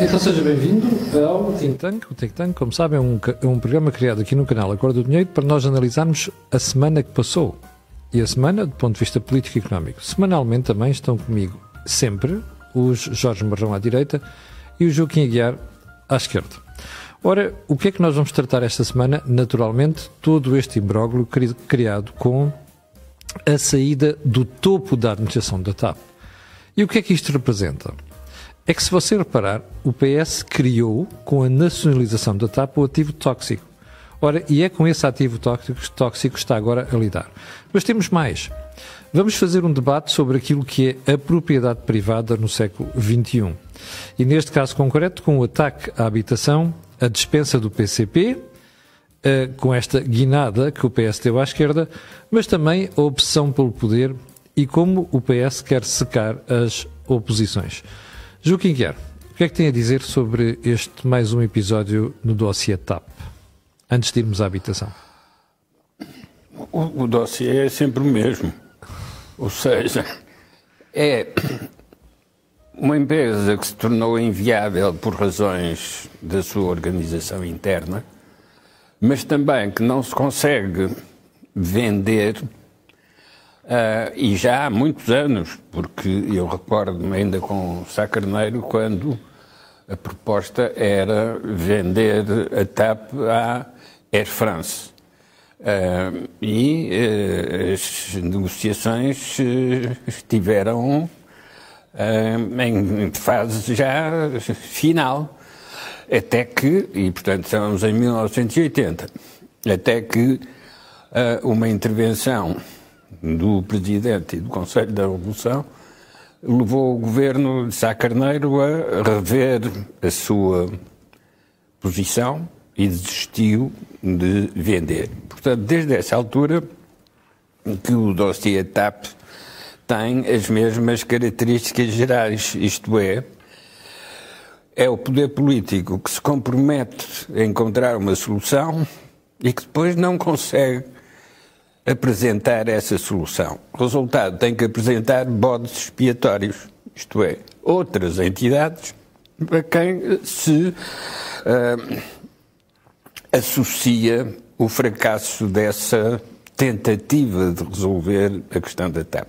Então seja bem-vindo ao Think Tank. O Think Tank, como sabem, é um, é um programa criado aqui no canal Acordo do Dinheiro para nós analisarmos a semana que passou. E a semana do ponto de vista político e económico. Semanalmente também estão comigo sempre os Jorge Marrão à direita e o Joaquim Aguiar à esquerda. Ora, o que é que nós vamos tratar esta semana? Naturalmente, todo este imbróglio criado com a saída do topo da administração da TAP. E o que é que isto representa? É que, se você reparar, o PS criou, com a nacionalização da TAP, o ativo tóxico. Ora, e é com esse ativo tóxico, tóxico que está agora a lidar. Mas temos mais. Vamos fazer um debate sobre aquilo que é a propriedade privada no século XXI. E neste caso concreto, com o ataque à habitação a dispensa do PCP, eh, com esta guinada que o PS deu à esquerda, mas também a obsessão pelo poder e como o PS quer secar as oposições. Joaquim Guiar, o que é que tem a dizer sobre este mais um episódio no dossiê TAP, antes de irmos à habitação? O, o dossiê é sempre o mesmo. Ou seja, é uma empresa que se tornou inviável por razões da sua organização interna, mas também que não se consegue vender, uh, e já há muitos anos, porque eu recordo-me ainda com Sá Carneiro, quando a proposta era vender a TAP à Air France. Uh, e uh, as negociações tiveram em fase já final. Até que, e portanto estamos em 1980, até que uma intervenção do Presidente e do Conselho da Revolução levou o governo de Sá Carneiro a rever a sua posição e desistiu de vender. Portanto, desde essa altura que o dossiê TAP tem as mesmas características gerais, isto é, é o poder político que se compromete a encontrar uma solução e que depois não consegue apresentar essa solução. Resultado tem que apresentar bodes expiatórios, isto é, outras entidades a quem se uh, associa o fracasso dessa tentativa de resolver a questão da TAP.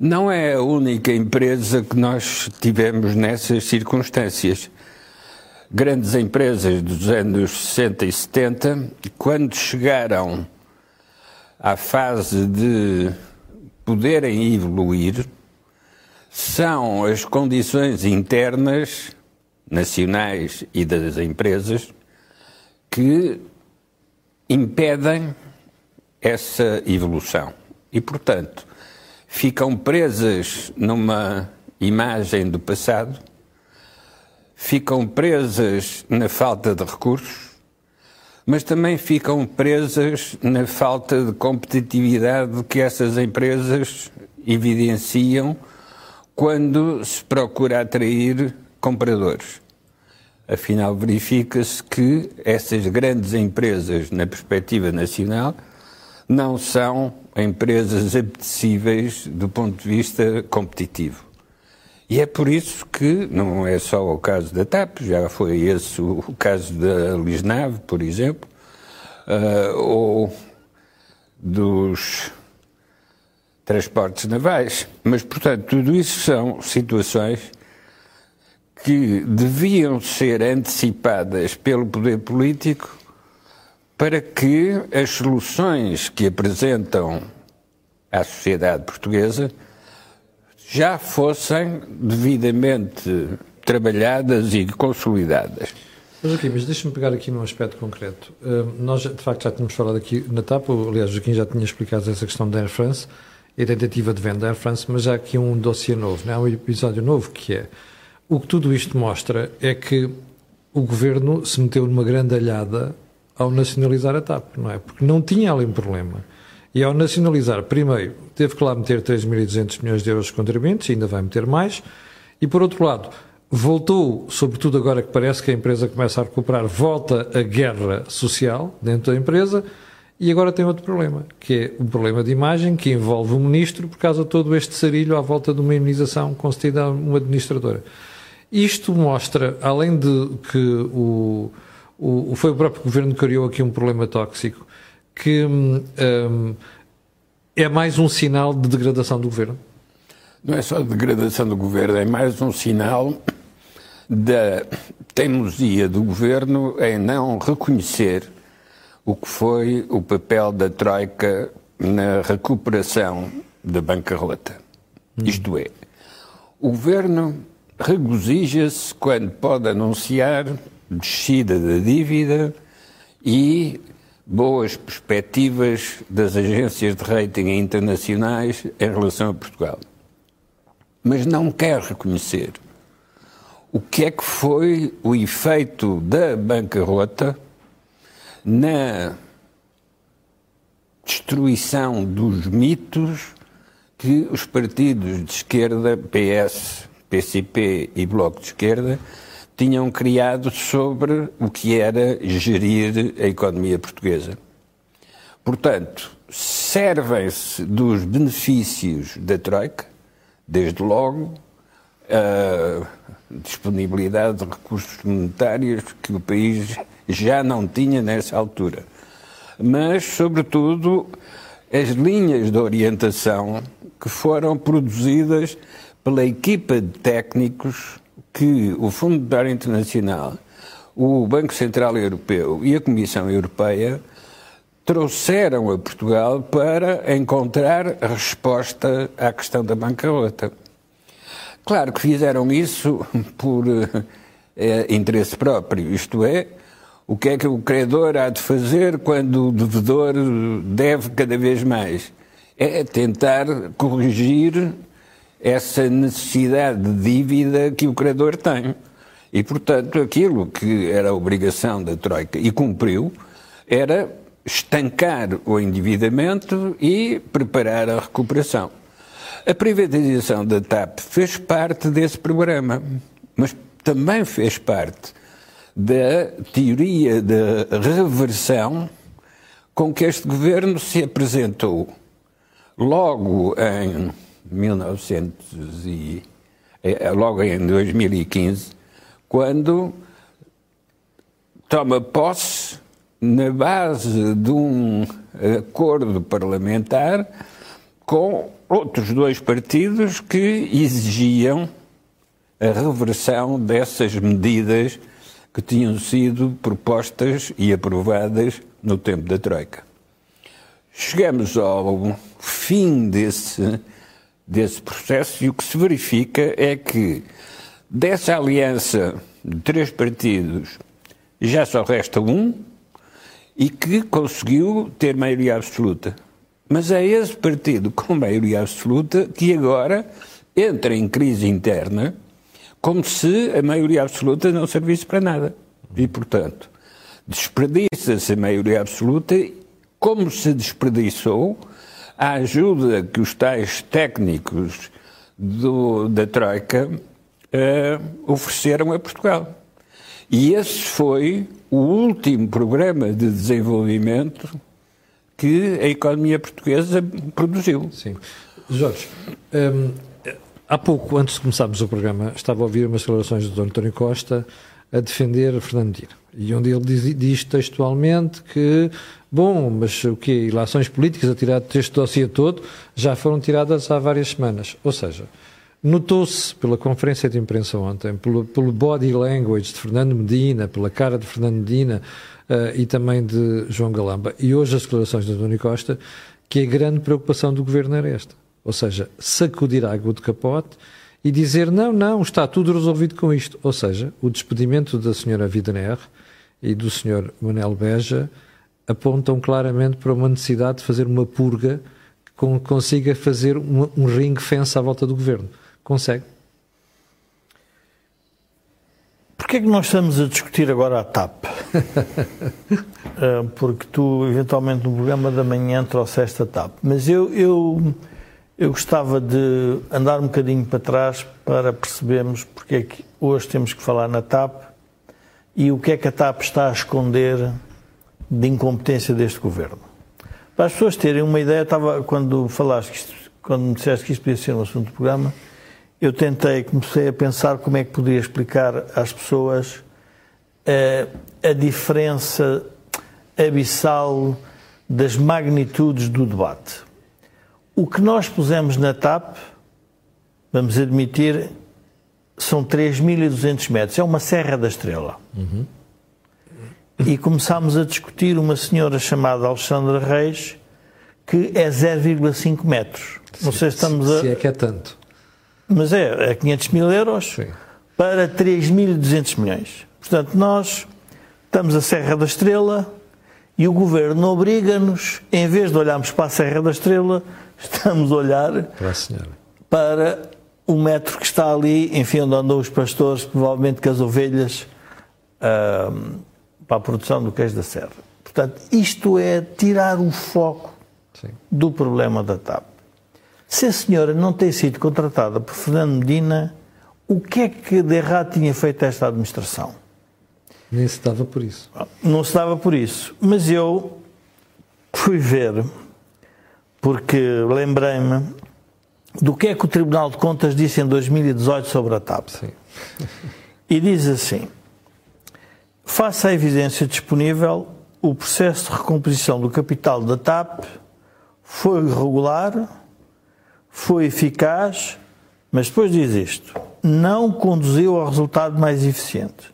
Não é a única empresa que nós tivemos nessas circunstâncias. Grandes empresas dos anos 60 e 70, quando chegaram à fase de poderem evoluir, são as condições internas, nacionais e das empresas, que impedem essa evolução. E, portanto, ficam presas numa imagem do passado, ficam presas na falta de recursos, mas também ficam presas na falta de competitividade que essas empresas evidenciam quando se procura atrair compradores. Afinal, verifica-se que essas grandes empresas, na perspectiva nacional, não são empresas apetecíveis do ponto de vista competitivo. E é por isso que não é só o caso da TAP, já foi esse o, caso da Lisnave, por exemplo, uh, ou dos transportes navais. Mas, portanto, tudo isso são situações que deviam ser antecipadas pelo poder político para que as soluções que apresentam à sociedade portuguesa já fossem devidamente trabalhadas e consolidadas. Mas aqui, mas deixa-me pegar aqui num aspecto concreto. Uh, nós, de facto, já tínhamos falado aqui na TAP, aliás, o Joaquim já tinha explicado essa questão da Air France e a tentativa de venda da Air France, mas há aqui um dossiê novo, não é? um episódio novo que é. O que tudo isto mostra é que o governo se meteu numa grande alhada ao nacionalizar a TAP, não é? Porque não tinha ali um problema. E ao nacionalizar, primeiro, teve que lá meter 3.200 milhões de euros de contribuintes, ainda vai meter mais, e por outro lado, voltou, sobretudo agora que parece que a empresa começa a recuperar, volta a guerra social dentro da empresa, e agora tem outro problema, que é o problema de imagem que envolve o ministro por causa de todo este sarilho à volta de uma imunização concedida a uma administradora. Isto mostra, além de que o, o, foi o próprio governo que criou aqui um problema tóxico, que um, é mais um sinal de degradação do governo? Não é só de degradação do governo, é mais um sinal da teimosia do governo em não reconhecer o que foi o papel da Troika na recuperação da bancarrota. Hum. Isto é, o governo regozija-se quando pode anunciar descida da dívida e boas perspectivas das agências de rating internacionais em relação a Portugal. Mas não quer reconhecer o que é que foi o efeito da bancarrota na destruição dos mitos que os partidos de esquerda, PS, PCP e Bloco de Esquerda, tinham criado sobre o que era gerir a economia portuguesa. Portanto, servem-se dos benefícios da Troika, desde logo, a disponibilidade de recursos monetários que o país já não tinha nessa altura. Mas, sobretudo, as linhas de orientação que foram produzidas pela equipa de técnicos que o Fundo Monetário Internacional, o Banco Central Europeu e a Comissão Europeia trouxeram a Portugal para encontrar a resposta à questão da bancarrota. Claro que fizeram isso por é, interesse próprio, isto é, o que é que o credor há de fazer quando o devedor deve cada vez mais? É tentar corrigir essa necessidade de dívida que o credor tem. E, portanto, aquilo que era a obrigação da Troika e cumpriu era estancar o endividamento e preparar a recuperação. A privatização da TAP fez parte desse programa, mas também fez parte da teoria da reversão com que este governo se apresentou logo em 1900 e, eh, logo em 2015, quando toma posse na base de um acordo parlamentar com outros dois partidos que exigiam a reversão dessas medidas que tinham sido propostas e aprovadas no tempo da Troika. Chegamos ao fim desse, desse processo e o que se verifica é que dessa aliança de três partidos já só resta um e que conseguiu ter maioria absoluta. Mas é esse partido com maioria absoluta que agora entra em crise interna como se a maioria absoluta não servisse para nada. E, portanto, desperdiça-se a maioria absoluta como se desperdiçou a ajuda que os tais técnicos do, da Troika uh, ofereceram a Portugal. E esse foi o último programa de desenvolvimento que a economia portuguesa produziu. Sim. Jorge, hum, há pouco, antes de começarmos o programa, estava a ouvir umas declarações do António Costa a defender Fernando Medina. E onde ele diz, diz, textualmente que, bom, mas o que Ilações políticas a tirar deste dossiê todo já foram tiradas há várias semanas. Ou seja, notou-se pela conferência de imprensa ontem, pelo, pelo body language de Fernando Medina, pela cara de Fernando Medina, uh, e também de João Galamba, e hoje as declarações de António Costa, que a grande preocupação do governo era esta. Ou seja, sacudir a água do capote e dizer não, não, está tudo resolvido com isto. Ou seja, o despedimento da senhora Widener e do senhor Manel Beja apontam claramente para uma necessidade de fazer uma purga que consiga fazer um, um ring fence à volta do governo. Consegue? Porquê é que nós estamos a discutir agora a TAP? Eh, porque tu, eventualmente, no programa da manhã trouxeste a TAP. Mas eu, eu, eu gostava de andar um bocadinho para trás para percebermos porque é que hoje temos que falar na TAP e o que é que a TAP está a esconder de incompetência deste governo. Para as pessoas terem uma ideia, estava, quando falaste, isto, quando me disseste que isto podia ser um assunto do programa, eu tentei, comecei a pensar como é que podia explicar às pessoas uh, a diferença abissal das magnitudes do debate. O que nós pusemos na TAP, vamos admitir, são 3.200 metros. É uma Serra da Estrela. Uhum. E começámos a discutir uma senhora chamada Alexandra Reis, que é 0,5 metros. Não sei se estamos a. Se é que é tanto. Mas é, é 500 mil euros Sim. para 3.200 milhões. Portanto, nós estamos a Serra da Estrela e o governo obriga-nos, em vez de olharmos para a Serra da Estrela, estamos a olhar para, a senhora. para o metro que está ali, enfim, onde andam os pastores, provavelmente com as ovelhas, uh, para a produção do queijo da serra. Portanto, isto é tirar o foco Sim. do problema da TAP. Se a senhora não tem sido contratada por Fernando Medina, o que é que de errado tinha feito esta administração? Nem se dava por isso. Não se dava por isso. Mas eu fui ver, porque lembrei-me do que é que o Tribunal de Contas disse em 2018 sobre a TAP. Sim. E diz assim: face à evidência disponível, o processo de recomposição do capital da TAP foi regular foi eficaz, mas depois diz isto: não conduziu ao resultado mais eficiente.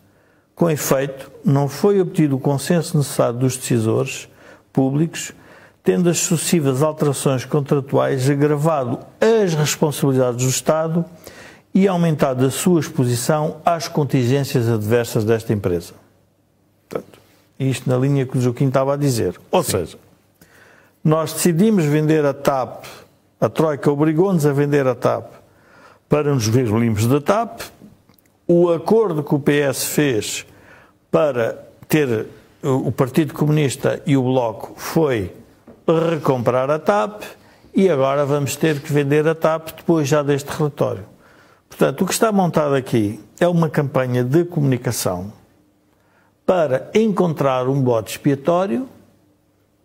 Com efeito, não foi obtido o consenso necessário dos decisores públicos, tendo as sucessivas alterações contratuais agravado as responsabilidades do Estado e aumentado a sua exposição às contingências adversas desta empresa. Isto na linha que o Joaquim estava a dizer. Ou Sim. seja, nós decidimos vender a TAP a Troika obrigou-nos a vender a TAP para nos ver limpos da TAP. O acordo que o PS fez para ter o Partido Comunista e o Bloco foi recomprar a TAP e agora vamos ter que vender a TAP depois já deste relatório. Portanto, o que está montado aqui é uma campanha de comunicação para encontrar um bode expiatório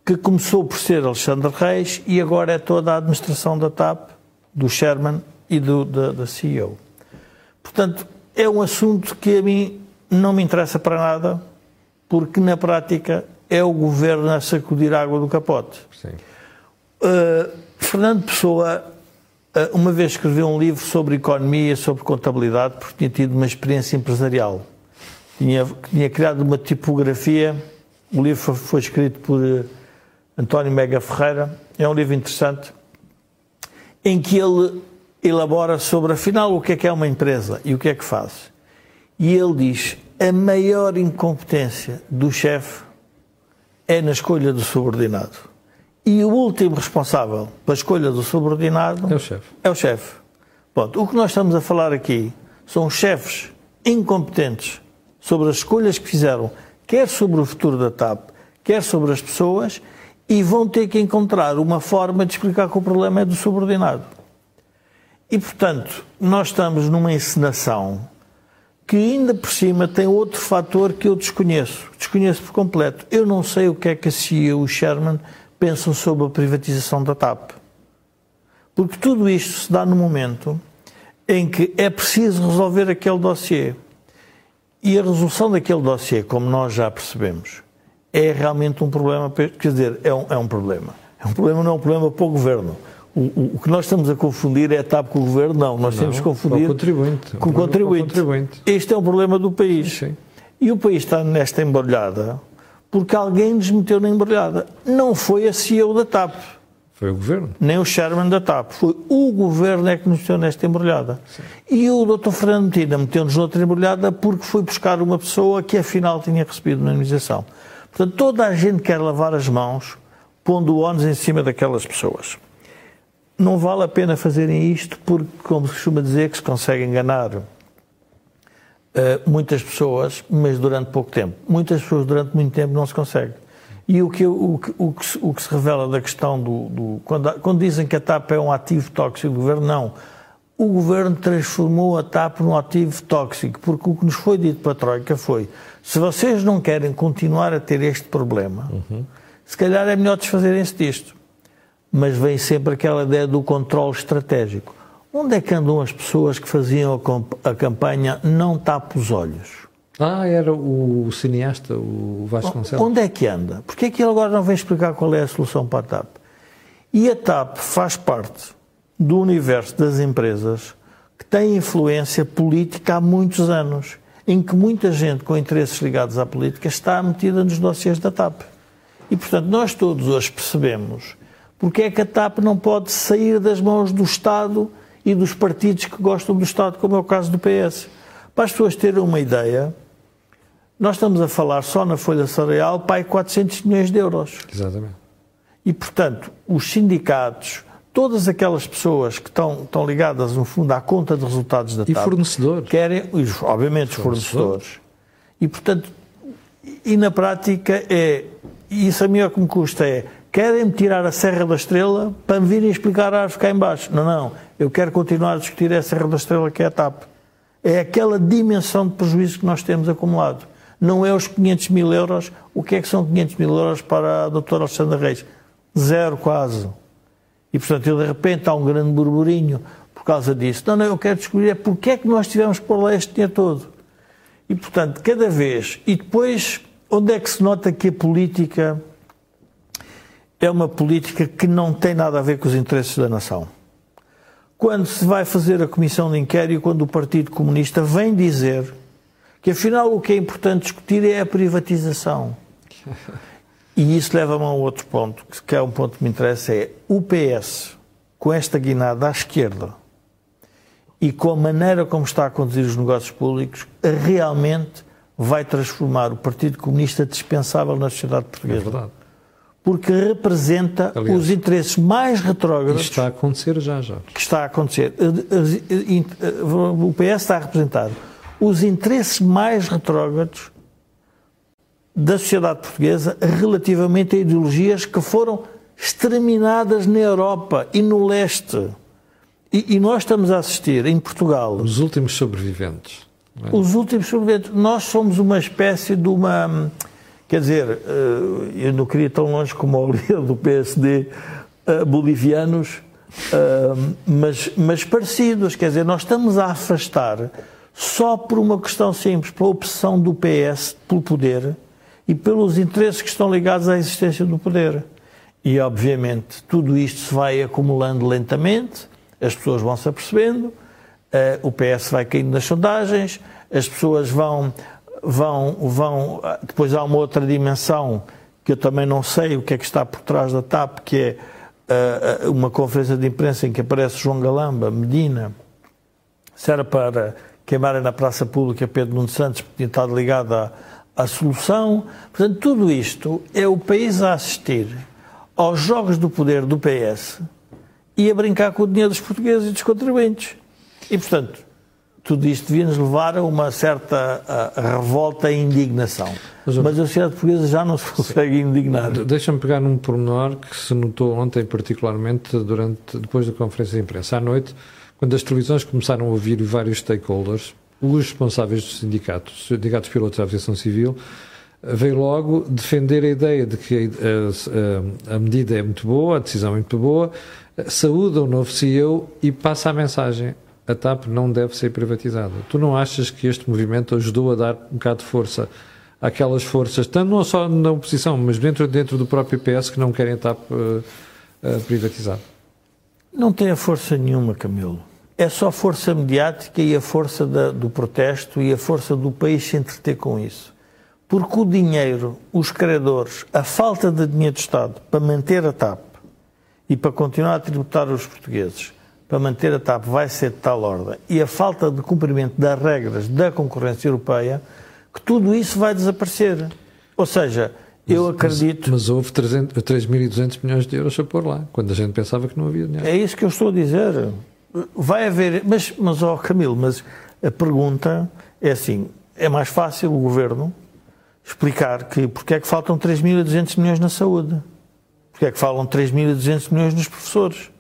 que começou por ser Alexandre Reis e agora é toda a administração da TAP, do Sherman e do, da, da CEO. Portanto, é um assunto que a mim não me interessa para nada, porque na prática é o governo a sacudir a água do capote. Uh, Fernando Pessoa, uh, uma vez escreveu um livro sobre economia, sobre contabilidade, porque tinha tido uma experiência empresarial. Tinha, tinha criado uma tipografia, o livro foi, escrito por António Mega Ferreira. É um livro interessante em que ele elabora sobre, afinal, o que é que é uma empresa e o que é que faz. E ele diz: a maior incompetência do chefe é na escolha do subordinado. E o último responsável pela escolha do subordinado é o chefe. É o chefe. Pronto, o que nós estamos a falar aqui são chefes incompetentes sobre as escolhas que fizeram, quer sobre o futuro da TAP, quer sobre as pessoas, e vão ter que encontrar uma forma de explicar que o problema é do subordinado. E, portanto, nós estamos numa encenação que ainda por cima tem outro fator que eu desconheço. Desconheço por completo. Eu não sei o que é que a CIA e o Sherman pensam sobre a privatização da TAP. Porque tudo isto se dá no momento em que é preciso resolver aquele dossiê. E a resolução daquele dossiê, como nós já percebemos, é realmente um problema, quer dizer, é um, é um problema. É um problema, não é um problema para o governo. O, o, o, que nós estamos a confundir é a TAP com o governo, não. Nós não, temos que confundir com o contribuinte. Com o contribuinte. contribuinte. Este é um problema do país. Sim, sim. E o país está nesta embrulhada porque alguém nos meteu na embrulhada. Não foi a CEO da TAP. Foi o governo. Nem o Sherman da TAP. Foi o governo é que nos meteu nesta embrulhada. Sim. E o Dr. Fernando Tina meteu-nos noutra embrulhada porque foi buscar uma pessoa que afinal tinha recebido uma indenização. Portanto, toda a gente quer lavar as mãos pondo o ónus em cima daquelas pessoas. Não vale a pena fazerem isto porque, como se costuma dizer, que se consegue enganar uh, muitas pessoas, mas durante pouco tempo. Muitas pessoas durante muito tempo não se consegue. E o que, o, que, o, que, o que se revela da questão do. do quando, quando, dizem que a TAP é um ativo tóxico do governo, não. O governo transformou a TAP num ativo tóxico, porque o que nos foi dito para a Troika foi: se vocês não querem continuar a ter este problema, uhum. se calhar é melhor desfazerem-se disto. Mas vem sempre aquela ideia do controle estratégico. Onde é que andam as pessoas que faziam a campanha Não Tape os Olhos? Ah, era o cineasta, o Vasconcelos. Onde é que anda? Porquê é que ele agora não vem explicar qual é a solução para a TAP? E a TAP faz parte do universo das empresas que tem influência política há muitos anos, em que muita gente com interesses ligados à política está metida nos dossiês da TAP. E, portanto, nós todos hoje percebemos porque é que a TAP não pode sair das mãos do Estado e dos partidos que gostam do Estado, como é o caso do PS. Para as pessoas terem uma ideia, nós estamos a falar só na folha salarial para 400 milhões de euros. Exatamente. E, portanto, os sindicatos, todas aquelas pessoas que estão, estão ligadas, no fundo, à conta de resultados da TAP... E fornecedores. Querem, obviamente, os fornecedores. E, portanto, e na prática é... E isso a mim é que me custa é... Querem-me tirar a Serra da Estrela para me virem explicar a árvore cá embaixo. Não, não. Eu quero continuar a discutir a Serra da Estrela que é a TAP. É aquela dimensão de prejuízo que nós temos acumulado não é os 500 mil euros. O que é que são 500 mil euros para a doutora Alexandra Reis? Zero quase. E, portanto, de repente há um grande burburinho por causa disso. Não, não, eu quero descobrir é porque é que nós tivemos que pôr lá este dinheiro todo. E, portanto, cada vez. E depois, onde é que se nota que a política é uma política que não tem nada a ver com os interesses da nação? Quando se vai fazer a comissão de inquérito, quando o Partido Comunista vem dizer que afinal o que é importante discutir é a privatização. E isso leva-me a um outro ponto, que é um ponto que me interessa, é o PS, com esta guinada à esquerda e com a maneira como está a conduzir os negócios públicos, realmente vai transformar o Partido Comunista dispensável na sociedade portuguesa. É verdade. Porque representa Aliás, os interesses mais retrógrados. Isto está a acontecer já, já. Que está a acontecer. O PS está a representar os interesses mais retrógrados da sociedade portuguesa relativamente a ideologias que foram exterminadas na Europa e no leste. E, e nós estamos a assistir em Portugal. Os últimos sobreviventes. É? Os últimos sobreviventes. Nós somos uma espécie de uma. Quer dizer, eh, eu não queria ir tão longe como o líder do PSD eh, bolivianos, eh, mas, mas parecidos. Quer dizer, nós estamos a afastar só por uma questão simples, pela obsessão do PS pelo poder e pelos interesses que estão ligados à existência do poder. E, obviamente, tudo isto se vai acumulando lentamente, as pessoas vão se apercebendo, uh, o PS vai caindo nas sondagens, as pessoas vão, vão, vão. Depois há uma outra dimensão que eu também não sei o que é que está por trás da TAP, que é uh, uma conferência de imprensa em que aparece João Galamba, Medina, se era para queimarem na praça pública Pedro Nuno Santos, porque tinha estado ligado à, à solução. Portanto, tudo isto é o país a assistir aos jogos do poder do PS e a brincar com o dinheiro dos portugueses e dos contribuintes. E, portanto, tudo isto devia-nos levar a uma certa a, a revolta e indignação. Mas, Mas a sociedade portuguesa já não se consegue indignar. Deixa-me pegar num pormenor que se notou ontem, particularmente durante, depois da conferência de imprensa. À noite, quando as televisões começaram a ouvir vários stakeholders, os responsáveis dos sindicatos, os sindicatos pilotos da aviação civil, veio logo defender a ideia de que a, a, a, medida é muito boa, a decisão é muito boa, saúda o novo CEO e passa a mensagem: a TAP não deve ser privatizada. Tu não achas que este movimento ajudou a dar um bocado de força àquelas forças, tanto não só na oposição, mas dentro, dentro do próprio PS que não querem a TAP uh, uh, privatizada? Não tem a força nenhuma, Camilo é só força mediática e a força da, do protesto e a força do país se entreter com isso. Porque o dinheiro, os credores, a falta de dinheiro do Estado para manter a TAP e para continuar a tributar os portugueses, para manter a TAP vai ser de tal ordem, e a falta de cumprimento das regras da concorrência europeia, que tudo isso vai desaparecer. Ou seja, eu mas, acredito. Mas, mas houve 3.200 milhões de euros a pôr lá, quando a gente pensava que não havia dinheiro. É isso que eu estou a dizer. Vai haver. Mas, mas oh, Camilo, mas a pergunta é assim: é mais fácil o governo explicar que porque é que faltam 3.200 milhões na saúde? Porque é que falam 3.200 milhões nos professores?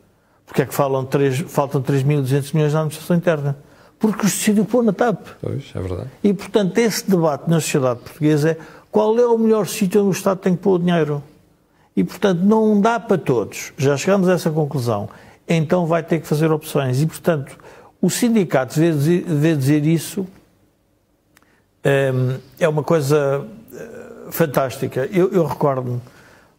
Porque é que falam 3, faltam 3.200 milhões na administração interna? Porque os decidiu pôr na TAP. Pois, é verdade. E, portanto, esse debate na sociedade portuguesa é qual é o melhor sítio onde o Estado tem que pôr o dinheiro. E, portanto, não dá para todos. Já chegamos a essa conclusão então vai ter que fazer opções. E, portanto, o sindicato vê dizer, isso um, é uma coisa uh, fantástica. Eu, eu recordo-me,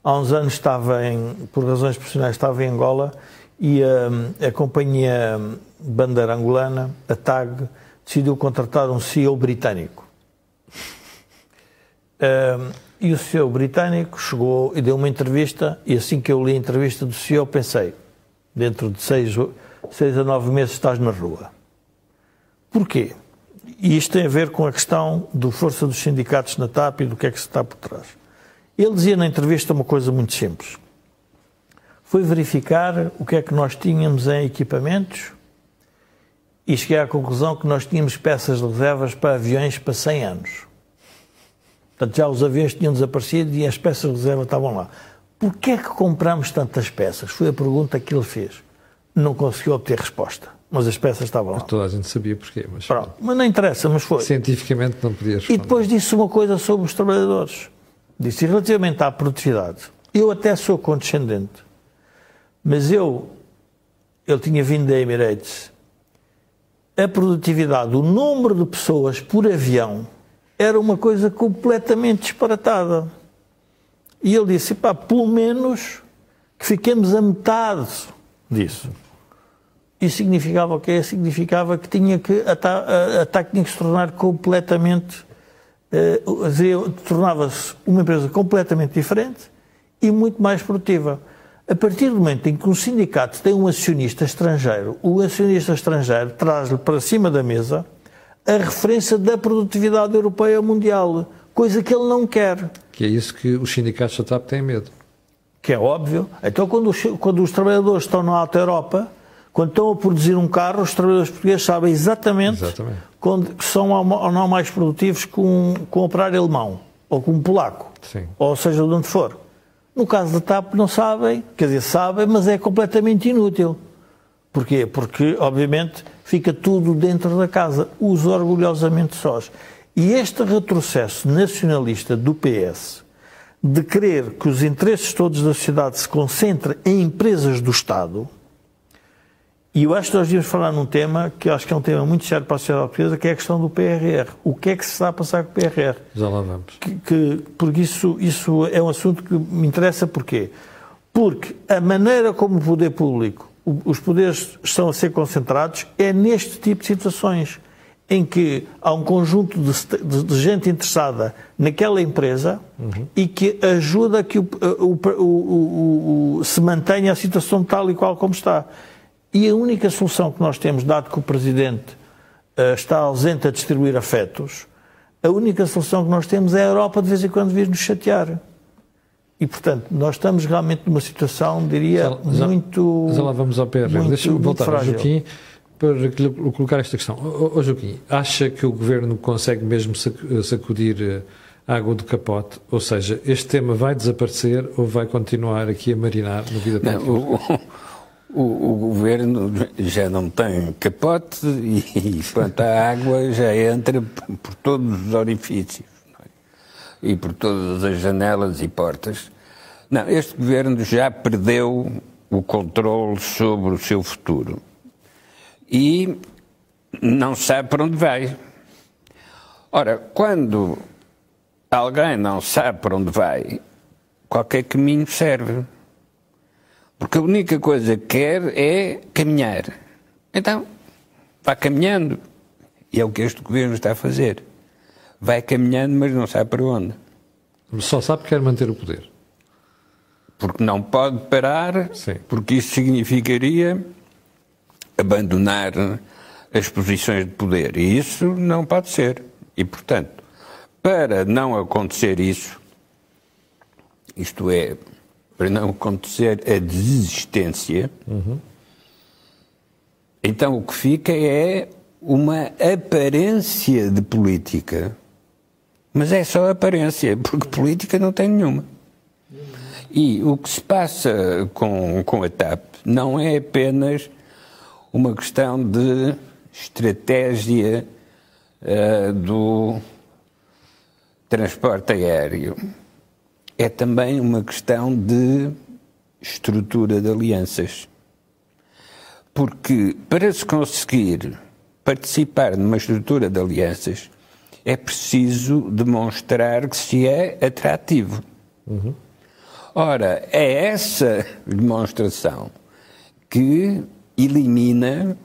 há uns anos estava em, por razões profissionais, estava em Angola e um, a companhia bandeira angolana, a TAG, decidiu contratar um CEO britânico. Um, e o CEO britânico chegou e deu uma entrevista, e assim que eu li a entrevista do CEO, pensei: dentro de seis, seis a nove meses estás na rua. Porquê? E isto tem a ver com a questão da força dos sindicatos na TAP e do que é que se está por trás. Ele dizia na entrevista uma coisa muito simples. Foi verificar o que é que nós tínhamos em equipamentos e cheguei à conclusão que nós tínhamos peças de reservas para aviões para 100 anos. Portanto, já os aviões tinham desaparecido e as peças de reserva estavam lá. Porquê é que compramos tantas peças? Foi a pergunta que ele fez. Não conseguiu obter resposta, mas as peças estavam lá. Toda a gente sabia porquê, mas... Pronto, mas não interessa, mas foi. Cientificamente não podia responder. E depois disse uma coisa sobre os trabalhadores. Disse, relativamente à produtividade, eu até sou condescendente, mas eu, ele tinha vindo da Emirates, a produtividade, o número de pessoas por avião era uma coisa completamente disparatada. E ele disse: pá, pelo menos que fiquemos a metade disso. Isso significava o quê? Significava que tinha que a TAC tinha que se tornar completamente. Uh, tornava-se uma empresa completamente diferente e muito mais produtiva. A partir do momento em que um sindicato tem um acionista estrangeiro, o acionista estrangeiro traz-lhe para cima da mesa a referência da produtividade europeia mundial coisa que ele não quer. Que é isso que os sindicatos da TAP têm medo. Que é óbvio. Então, quando os, quando os trabalhadores estão na Alta Europa, quando estão a produzir um carro, os trabalhadores portugueses sabem exatamente, exatamente. Quando, que são ou não mais produtivos que um, que um operário alemão ou com um polaco, Sim. ou seja, de onde for. No caso da TAP, não sabem, quer dizer, sabem, mas é completamente inútil. Porquê? Porque, obviamente, fica tudo dentro da casa, os orgulhosamente sós. E este retrocesso nacionalista do PS de querer que os interesses todos da sociedade se concentrem em empresas do Estado, e eu acho que nós devíamos falar num tema que acho que é um tema muito sério para a sociedade portuguesa, que é a questão do PRR. O que é que se está a passar com o PRR? Já lá vamos. Que, que, porque isso, isso é um assunto que me interessa porquê? Porque a maneira como o poder público, os poderes estão a ser concentrados é neste tipo de situações em que há um conjunto de, de, de gente interessada naquela empresa uhum. e que ajuda que o, o, o, se mantenha a situação tal e qual como está. E a única solução que nós temos, dado que o Presidente uh, está ausente a distribuir afetos, a única solução que nós temos é a Europa de vez em quando vir nos chatear. E, portanto, nós estamos realmente numa situação, diria, já, muito. Já lá vamos ao PR. Deixa-me voltar ao Joaquim para colocar esta questão. Ô, Joaquim, acha que o Governo consegue mesmo sacudir eh, a água do capote? Ou seja, este tema vai desaparecer ou vai continuar aqui a marinar na vida política? Não, o, o, o, Governo já não tem capote e, e quanto à água já entra por todos os orifícios é? e por todas as janelas e portas. Não, este Governo já perdeu o controle sobre o seu futuro e não sabe para onde vai. Ora, quando alguém não sabe para onde vai, qualquer caminho serve. Porque a única coisa que quer é caminhar. Então, vai caminhando. E é o que este governo está a fazer. Vai caminhando, mas não sabe para onde. Só sabe que quer manter o poder. Porque não pode parar, Sim. porque isso significaria abandonar as posições de poder. E isso não pode ser. E, portanto, para não acontecer isso, isto é, para não acontecer a desistência, uhum. então o que fica é uma aparência de política. Mas é só aparência, porque política não tem nenhuma. E o que se passa com, com a TAP não é apenas uma questão de estratégia uh, do transporte aéreo. É também uma questão de estrutura de alianças. Porque para se conseguir participar numa estrutura de alianças é preciso demonstrar que se é atrativo. Uhum. Ora, é essa demonstração que elimina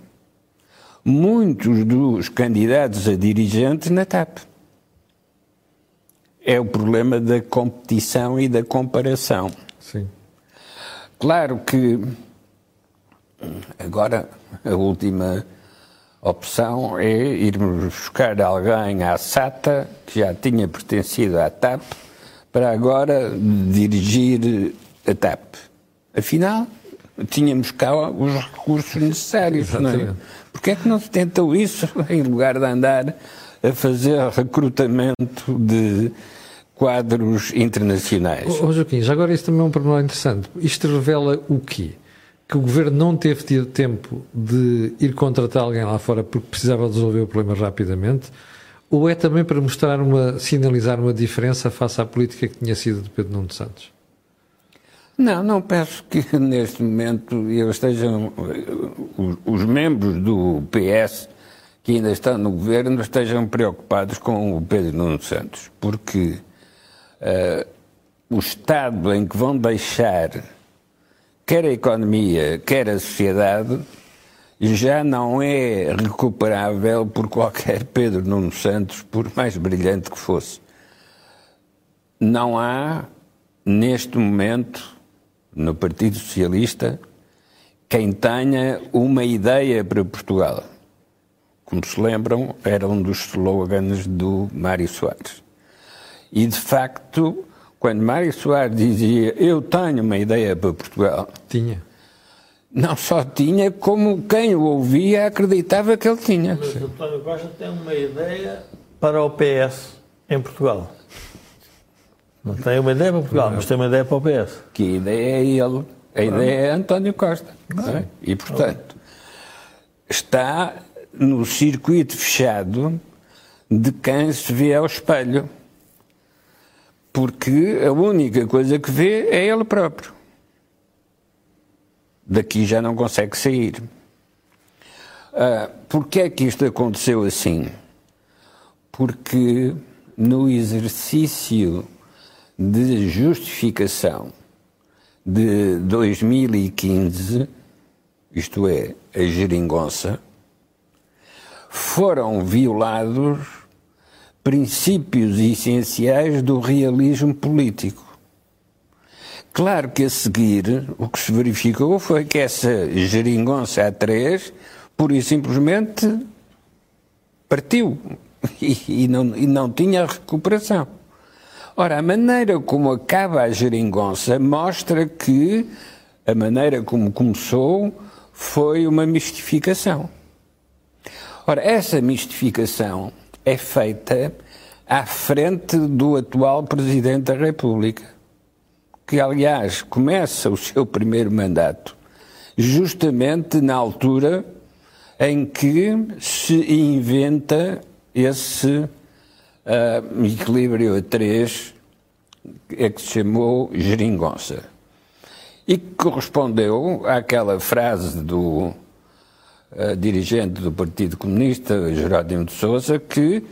muitos dos candidatos a dirigentes na TAP. É o problema da competição e da comparação. Sim. Claro que agora a última opção é irmos buscar alguém à SATA que já tinha pertencido à TAP para agora dirigir a TAP. Afinal, tínhamos cá os recursos necessários. Não é? Porquê é que não se tentou isso em lugar de andar a fazer recrutamento de quadros internacionais? Ô, Joaquim, já agora isso também é um pormenor interessante. Isto revela o quê? Que o governo não teve tido tempo de ir contratar alguém lá fora porque precisava resolver o problema rapidamente? ou é também para mostrar uma, sinalizar uma diferença face à política que tinha sido de Pedro Nuno Santos? Não, não penso que neste momento eles estejam, os, os, membros do PS que ainda estão no governo estejam preocupados com o Pedro Nuno Santos, porque uh, o estado em que vão deixar quer a economia, quer a sociedade, já não é recuperável por qualquer Pedro Nuno Santos, por mais brilhante que fosse. Não há, neste momento, no Partido Socialista, quem tenha uma ideia para Portugal. Como se lembram, era um dos slogans do Mário Soares. E, de facto, quando Mário Soares dizia eu tenho uma ideia para Portugal. Tinha não só tinha, como quem o ouvia acreditava que ele tinha. Mas António Costa tem uma ideia para o PS em Portugal. Não tem uma ideia para Portugal, mas tem uma ideia para o PS. Que a ideia é ele. A ideia é António Costa. É? E, portanto, está no circuito fechado de quem se vê ao espelho. Porque a única coisa que vê é ele próprio daqui já não consegue sair. Uh, Porquê é que isto aconteceu assim? Porque no exercício de justificação de 2015, isto é, a geringonça, foram violados princípios essenciais do realismo político. Claro que a seguir o que se verificou foi que essa geringonça A3 pura e simplesmente partiu e, e, não, e não tinha recuperação. Ora, a maneira como acaba a geringonça mostra que a maneira como começou foi uma mistificação. Ora, essa mistificação é feita à frente do atual Presidente da República que, aliás, começa o seu primeiro mandato justamente na altura em que se inventa esse uh, equilíbrio a três, é que se chamou geringonça. E que correspondeu àquela frase do uh, dirigente do Partido Comunista, Jerónimo de Sousa, que,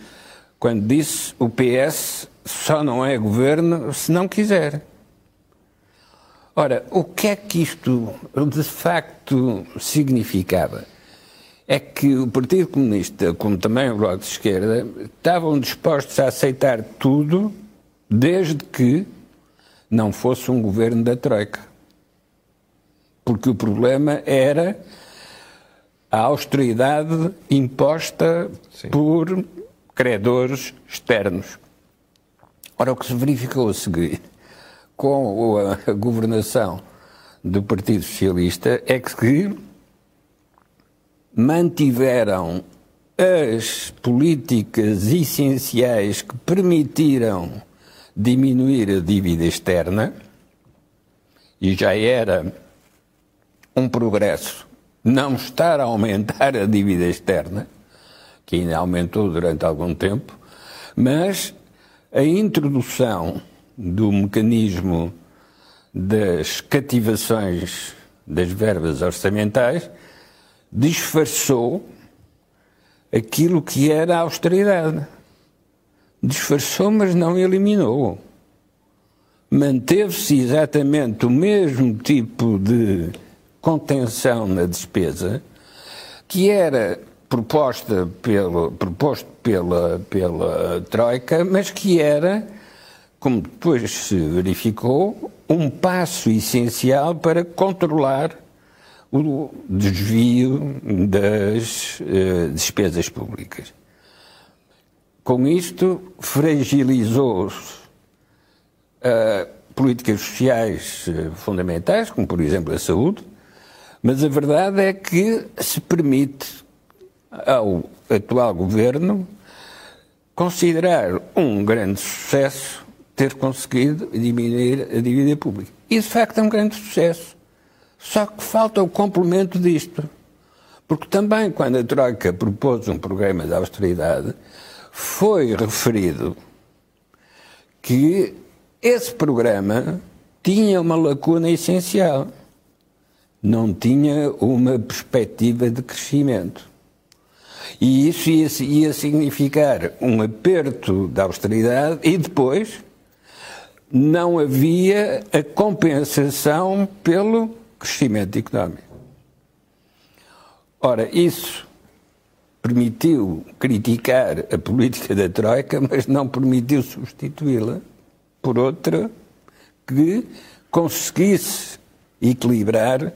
quando disse o PS só não é governo se não quiser. Ora, o que é que isto de facto significava? É que o Partido Comunista, como também o Bloco de Esquerda, estavam dispostos a aceitar tudo desde que não fosse um governo da Troika. Porque o problema era a austeridade imposta Sim. por credores externos. Ora, o que se verificou a seguir com a governação do Partido Socialista é que mantiveram as políticas essenciais que permitiram diminuir a dívida externa, e já era um progresso não estar a aumentar a dívida externa, que ainda aumentou durante algum tempo, mas a introdução do mecanismo das cativações das verbas orçamentais disfarçou aquilo que era a austeridade. Disfarçou, mas não eliminou. Manteve-se exatamente o mesmo tipo de contenção na despesa que era proposta pelo, proposto pela, pela Troika, mas que era, como depois se verificou, um passo essencial para controlar o desvio das uh, despesas públicas. Com isto, fragilizou-se uh, políticas sociais uh, fundamentais, como por exemplo a saúde, mas a verdade é que se permite ao atual governo considerar um grande sucesso ter conseguido diminuir a dívida pública. E de facto é um grande sucesso. Só que falta o complemento disto. Porque também, quando a Troika propôs um programa de austeridade, foi referido que esse programa tinha uma lacuna essencial. Não tinha uma perspectiva de crescimento. E isso ia, ia significar um aperto da austeridade e depois não havia a compensação pelo crescimento económico. Ora, isso permitiu criticar a política da Troika, mas não permitiu substituí-la por outra que conseguisse equilibrar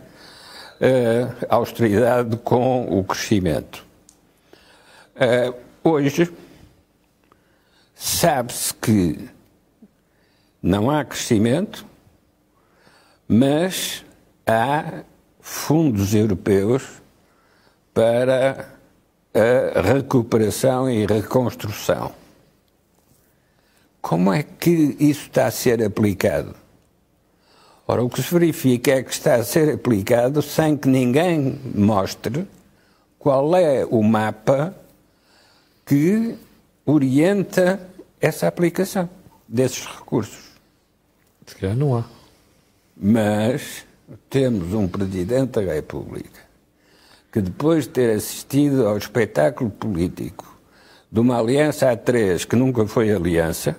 a austeridade com o crescimento. Uh, hoje, sabe-se que não há crescimento, mas há fundos europeus para a recuperação e reconstrução. Como é que isso está a ser aplicado? Ora, o que se verifica é que está a ser aplicado sem que ninguém mostre qual é o mapa que orienta essa aplicação desses recursos. Se calhar não há. Mas temos um Presidente da República que, depois de ter assistido ao espetáculo político de uma aliança a três que nunca foi aliança,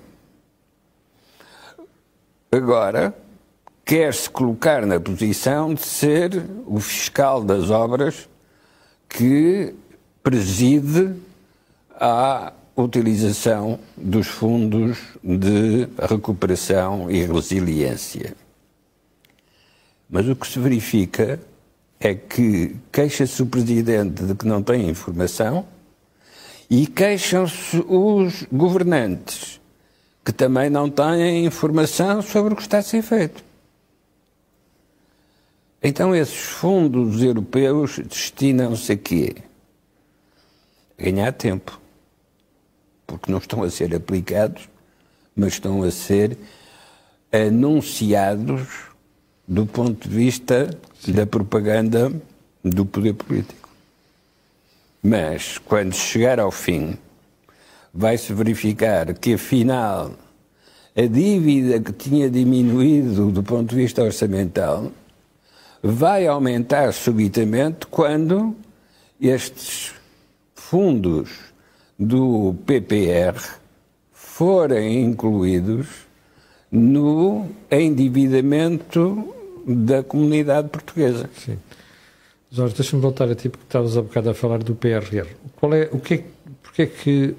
agora quer se colocar na posição de ser o fiscal das obras que preside a utilização dos fundos de recuperação e resiliência. Mas o que se verifica é que queixa-se o Presidente de que não tem informação e queixam-se os governantes que também não têm informação sobre o que está a ser feito. Então, esses fundos europeus destinam-se a quê? A ganhar tempo. Porque não estão a ser aplicados, mas estão a ser anunciados do ponto de vista Sim. da propaganda do poder político. Mas, quando chegar ao fim, vai-se verificar que, afinal, a dívida que tinha diminuído do ponto de vista orçamental vai aumentar subitamente quando estes fundos do PPR forem incluídos no endividamento da comunidade portuguesa. Sim. Jorge, deixa-me voltar a ti, porque estavas há bocado a falar do PRR. Qual é, o que é, porque é que,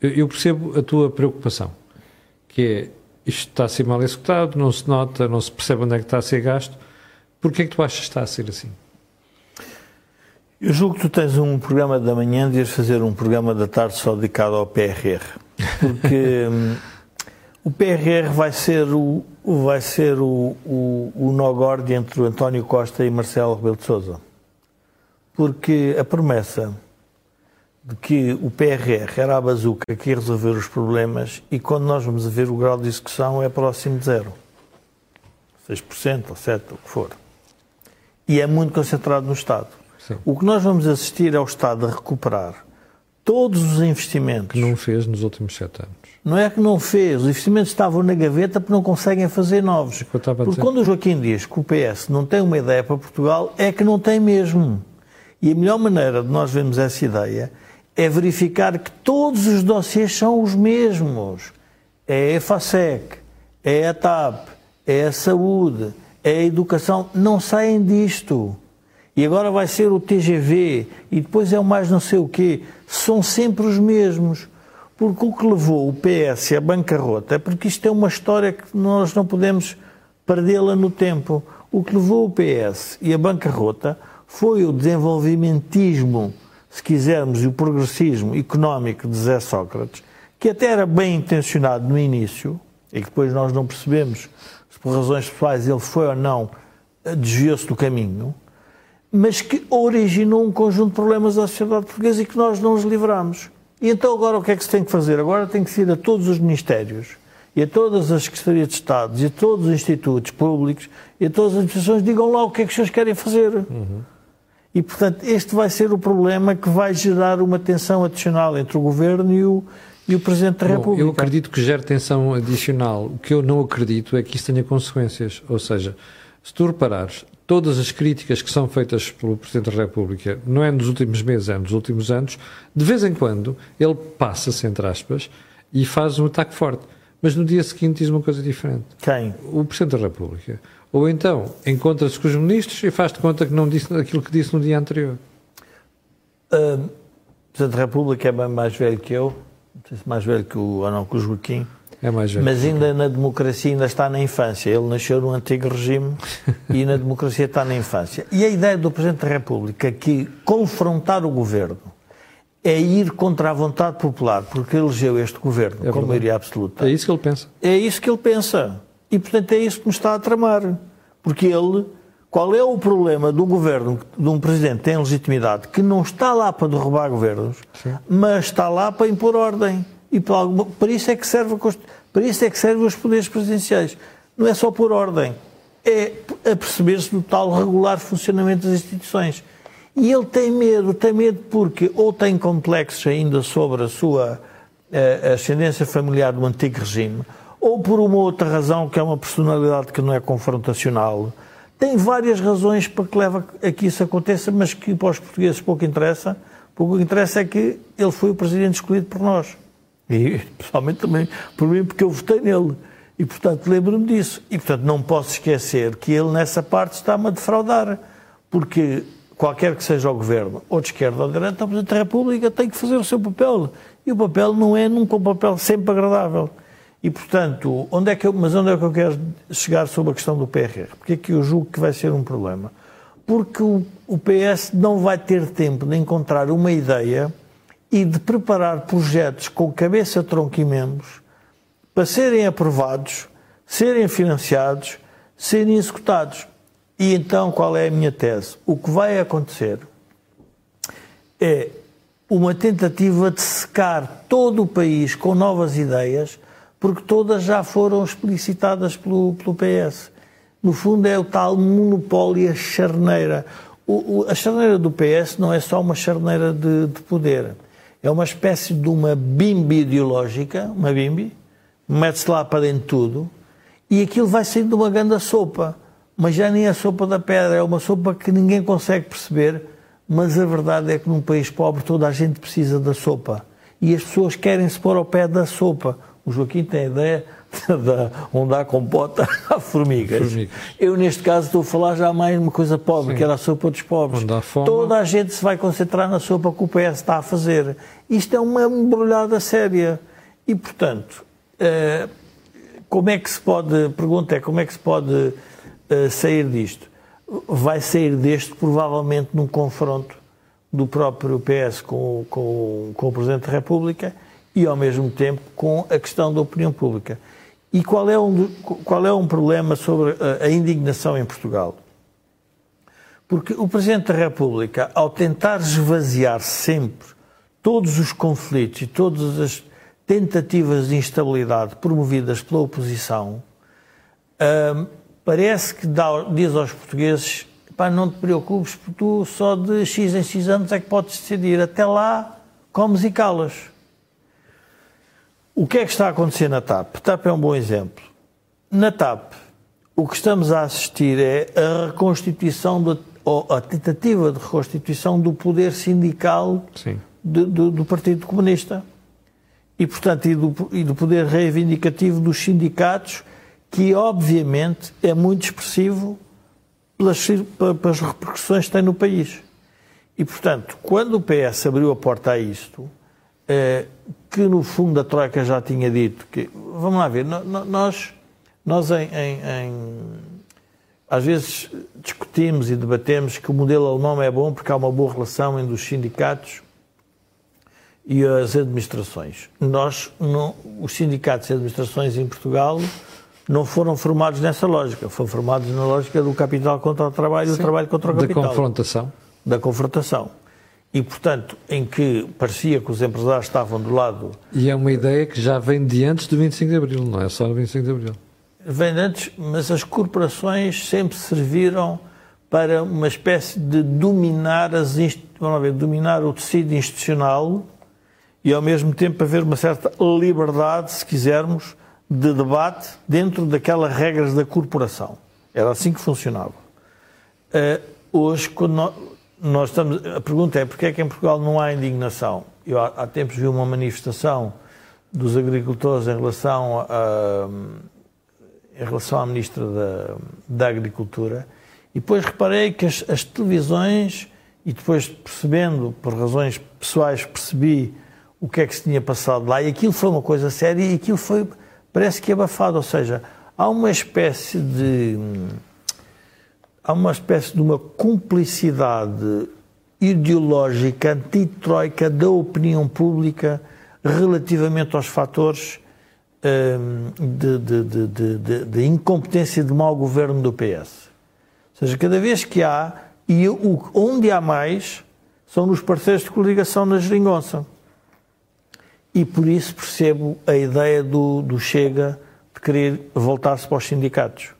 eu percebo a tua preocupação, que é, isto está a ser mal executado, não se nota, não se percebe onde é que está a ser gasto, porquê é que tu achas que está a ser assim? Eu julgo que tu tens um programa da manhã, devias fazer um programa da tarde só dedicado ao PRR, porque hum, o PRR vai ser o, vai ser o, o, o nó-gorde entre o António Costa e Marcelo Rebelo de Sousa. Porque a promessa de que o PRR era a bazuca que ia resolver os problemas e quando nós vamos ver o grau de execução é próximo de zero. 6% ou 7%, o que for. E é muito concentrado no Estado. Sim. O que nós vamos assistir é o Estado a recuperar todos os investimentos. Que não fez nos últimos sete anos. Não é que não fez, os investimentos estavam na gaveta porque não conseguem fazer novos. Porque quando o Joaquim diz que o PS não tem uma ideia para Portugal, é que não tem mesmo. E a melhor maneira de nós vermos essa ideia é verificar que todos os dossiês são os mesmos. É a EFASEC, é a TAP, é a saúde, é a educação, não saem disto. E agora vai ser o TGV e depois é o mais não sei o quê. São sempre os mesmos. Porque o que levou o PS à bancarrota é porque isto é uma história que nós não podemos perdê-la no tempo. O que levou o PS e a bancarrota foi o desenvolvimentismo, se quisermos, e o progressismo económico de Zé Sócrates, que até era bem intencionado no início, e que depois nós não percebemos se por razões pessoais ele foi ou não, desviou-se do caminho, mas que originou um conjunto de problemas à sociedade portuguesa e que nós não nos livramos. E então agora o que é que se tem que fazer? Agora tem que ir a todos os ministérios e a todas as secretarias de Estado e a todos os institutos públicos e a todas as administrações digam lá o que é que os senhores querem fazer. Uhum. E, portanto, este vai ser o problema que vai gerar uma tensão adicional entre o Governo e o, e o Presidente da República. Bom, eu acredito que gere tensão adicional. O que eu não acredito é que isso tenha consequências. Ou seja, se tu reparares, todas as críticas que são feitas pelo Presidente da República, não é nos últimos meses, é nos últimos anos, de vez em quando ele passa-se, entre aspas, e faz um ataque forte. Mas no dia seguinte diz uma coisa diferente. Quem? O Presidente da República. Ou então encontra-se com os ministros e faz de conta que não disse aquilo que disse no dia anterior. Uh, o Presidente da República é bem mais velho que eu, não sei se mais velho que o, ou não, que o Joaquim. É mais velho. Mas ainda na democracia ainda está na infância. Ele nasceu no antigo regime e na democracia está na infância. E a ideia do Presidente da República que confrontar o governo é ir contra a vontade popular, porque elegeu este governo é com maioria absoluta. É isso que ele pensa. É isso que ele pensa. E, portanto, é isso que nos está a tramar. Porque ele, qual é o problema de um governo, de um presidente que tem legitimidade, que não está lá para derrubar governos, Sim. mas está lá para impor ordem. E para, alguma, para, isso é que serve para isso é que servem os poderes presidenciais. Não é só por ordem, é a perceber-se do tal regular funcionamento das instituições. E ele tem medo, tem medo porque ou tem complexos ainda sobre a sua uh, ascendência familiar do antigo regime, ou por uma outra razão, que é uma personalidade que não é confrontacional. Tem várias razões para que leva a que isso aconteça, mas que para os portugueses pouco interessa. Pouco interessa é que ele foi o presidente escolhido por nós. E, pessoalmente, também por mim, porque eu votei nele. E, portanto, lembro-me disso. E, portanto, não posso esquecer que ele, nessa parte, está-me a defraudar. Porque qualquer que seja o governo, ou de esquerda ou de direita, o Presidente da República tem que fazer o seu papel. E o papel não é nunca um papel sempre agradável. E, portanto, onde é que eu, mas onde é que eu quero chegar sobre a questão do PRR? Porque é que eu julgo que vai ser um problema? Porque o, o PS não vai ter tempo de encontrar uma ideia e de preparar projetos com cabeça, tronco e membros para serem aprovados, serem financiados, serem executados. E então qual é a minha tese? O que vai acontecer é uma tentativa de secar todo o país com novas ideias, porque todas já foram explicitadas pelo, pelo PS. No fundo, é o tal monopólio a charneira. O, o, a charneira do PS não é só uma charneira de, de poder. É uma espécie de uma bimbi ideológica, uma bimbi, mete-se lá para dentro tudo, e aquilo vai saindo de uma grande sopa mas já nem a sopa da pedra, é uma sopa que ninguém consegue perceber, mas a verdade é que num país pobre toda a gente precisa da sopa. E as pessoas querem se pôr ao pé da sopa. O Joaquim tem a ideia de onde há compota, há formigas. formigas. Eu, neste caso, estou a falar já mais de uma coisa pobre, Sim. que era a sopa dos pobres. Fome... Toda a gente se vai concentrar na sopa que o PS está a fazer. Isto é uma embrulhada séria. E, portanto, eh, como é que se pode, pergunta é, como é que se pode sair disto? Vai sair deste provavelmente num confronto do próprio PS com, com, com o Presidente da República e, ao mesmo tempo, com a questão da opinião pública. E qual é um, qual é um problema sobre a, indignação em Portugal? Porque o Presidente da República, ao tentar esvaziar sempre todos os conflitos e todas as tentativas de instabilidade promovidas pela oposição, hum, parece que dá, diz aos portugueses: pá, não te preocupes, porque tu só de X em X anos é que podes decidir. Até lá, comes e calas. O que é que está a acontecer na TAP? A TAP é um bom exemplo. Na TAP, o que estamos a assistir é a reconstituição, de, a tentativa de reconstituição do poder sindical de, do, do, Partido Comunista. E, portanto, e do, e do poder reivindicativo dos sindicatos, que, obviamente, é muito expressivo pelas, pelas repercussões que tem no país. E, portanto, quando o PS abriu a porta a isto, eh, que no fundo a Troika já tinha dito que. Vamos lá ver, nós, nós em, em, em, às vezes discutimos e debatemos que o modelo alemão é bom porque há uma boa relação entre os sindicatos e as administrações. Nós, não, os sindicatos e administrações em Portugal não foram formados nessa lógica, foram formados na lógica do capital contra o trabalho e do trabalho contra o capital. Da confrontação. Da confrontação. E, portanto, em que parecia que os empresários estavam do lado. E é uma ideia que já vem de antes do 25 de Abril, não é só no 25 de Abril. Vem de antes, mas as corporações sempre serviram para uma espécie de dominar, as, vamos ver, dominar o tecido institucional e, ao mesmo tempo, haver uma certa liberdade, se quisermos, de debate dentro daquelas regras da corporação. Era assim que funcionava. Uh, hoje, quando nós, nós, estamos. A pergunta é: porquê é que em Portugal não há indignação? Eu há, há tempos vi uma manifestação dos agricultores em relação, a, em relação à Ministra da, da Agricultura e depois reparei que as, as televisões, e depois percebendo, por razões pessoais, percebi o que é que se tinha passado lá e aquilo foi uma coisa séria e aquilo foi parece que abafado, ou seja, há uma espécie de há uma espécie de uma cumplicidade ideológica antitroika da opinião pública relativamente aos fatores hum, de, de, de, de, incompetência de mau governo do PS. Ou seja, cada vez que há, e onde há mais, são nos parceiros de coligação na geringonça. E por isso percebo a ideia do, do Chega de querer voltar-se para os sindicatos.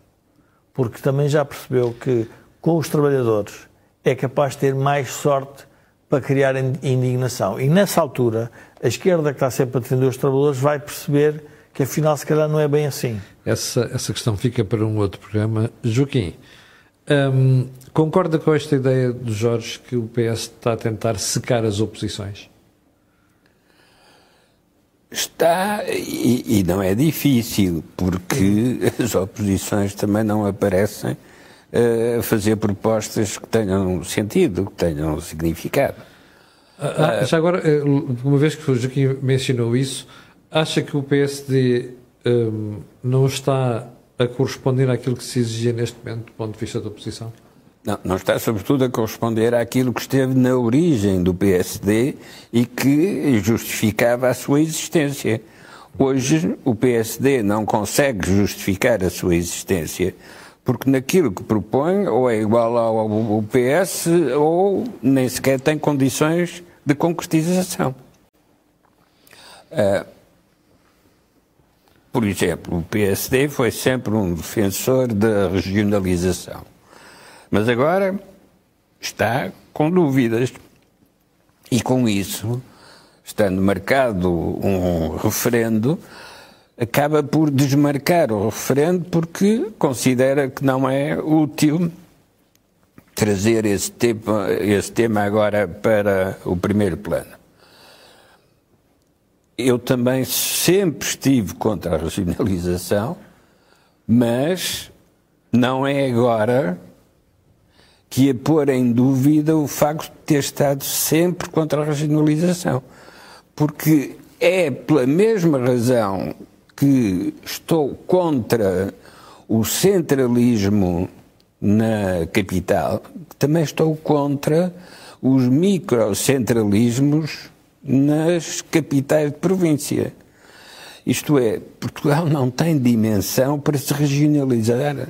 Porque também já percebeu que com os trabalhadores é capaz de ter mais sorte para criar indignação. E nessa altura, a esquerda que está sempre a defender os trabalhadores vai perceber que afinal se calhar não é bem assim. Essa, essa questão fica para um outro programa. Joaquim, hum, concorda com esta ideia do Jorge que o PS está a tentar secar as oposições? Está, e, e, não é difícil, porque as oposições também não aparecem uh, a fazer propostas que tenham sentido, que tenham significado. Ah, ah, já agora, eh, uma vez que o Joaquim mencionou isso, acha que o PSD um, não está a corresponder àquilo que se exigia neste momento do ponto de vista da oposição? Não, não está, sobretudo, a corresponder àquilo que esteve na origem do PSD e que justificava a sua existência. Hoje, o PSD não consegue justificar a sua existência porque naquilo que propõe ou é igual ao PS ou nem sequer tem condições de concretização. Uh, por exemplo, o PSD foi sempre um defensor da regionalização. Mas agora está com dúvidas. E com isso, estando marcado um referendo, acaba por desmarcar o referendo porque considera que não é útil trazer esse tema, esse tema agora para o primeiro plano. Eu também sempre estive contra a regionalização, mas não é agora que ia pôr em dúvida o facto de ter estado sempre contra a regionalização. Porque é pela mesma razão que estou contra o centralismo na capital, também estou contra os microcentralismos nas capitais de província. Isto é, Portugal não tem dimensão para se regionalizar.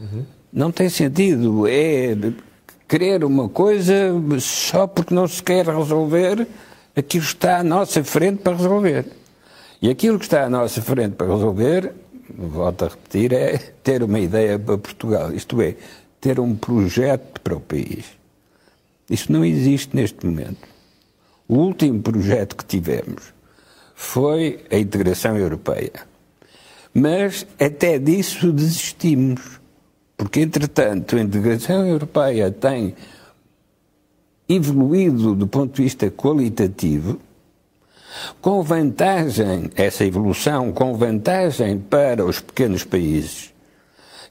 Uhum. Não tem sentido. É querer uma coisa só porque não se quer resolver aquilo que está à nossa frente para resolver. E aquilo que está à nossa frente para resolver, volto a repetir, é ter uma ideia para Portugal. Isto é, ter um projeto para o país. Isso não existe neste momento. O último projeto que tivemos foi a integração europeia. Mas até disso desistimos Porque, entretanto, a integração europeia tem evoluído do ponto de vista qualitativo, com vantagem, essa evolução, com vantagem para os pequenos países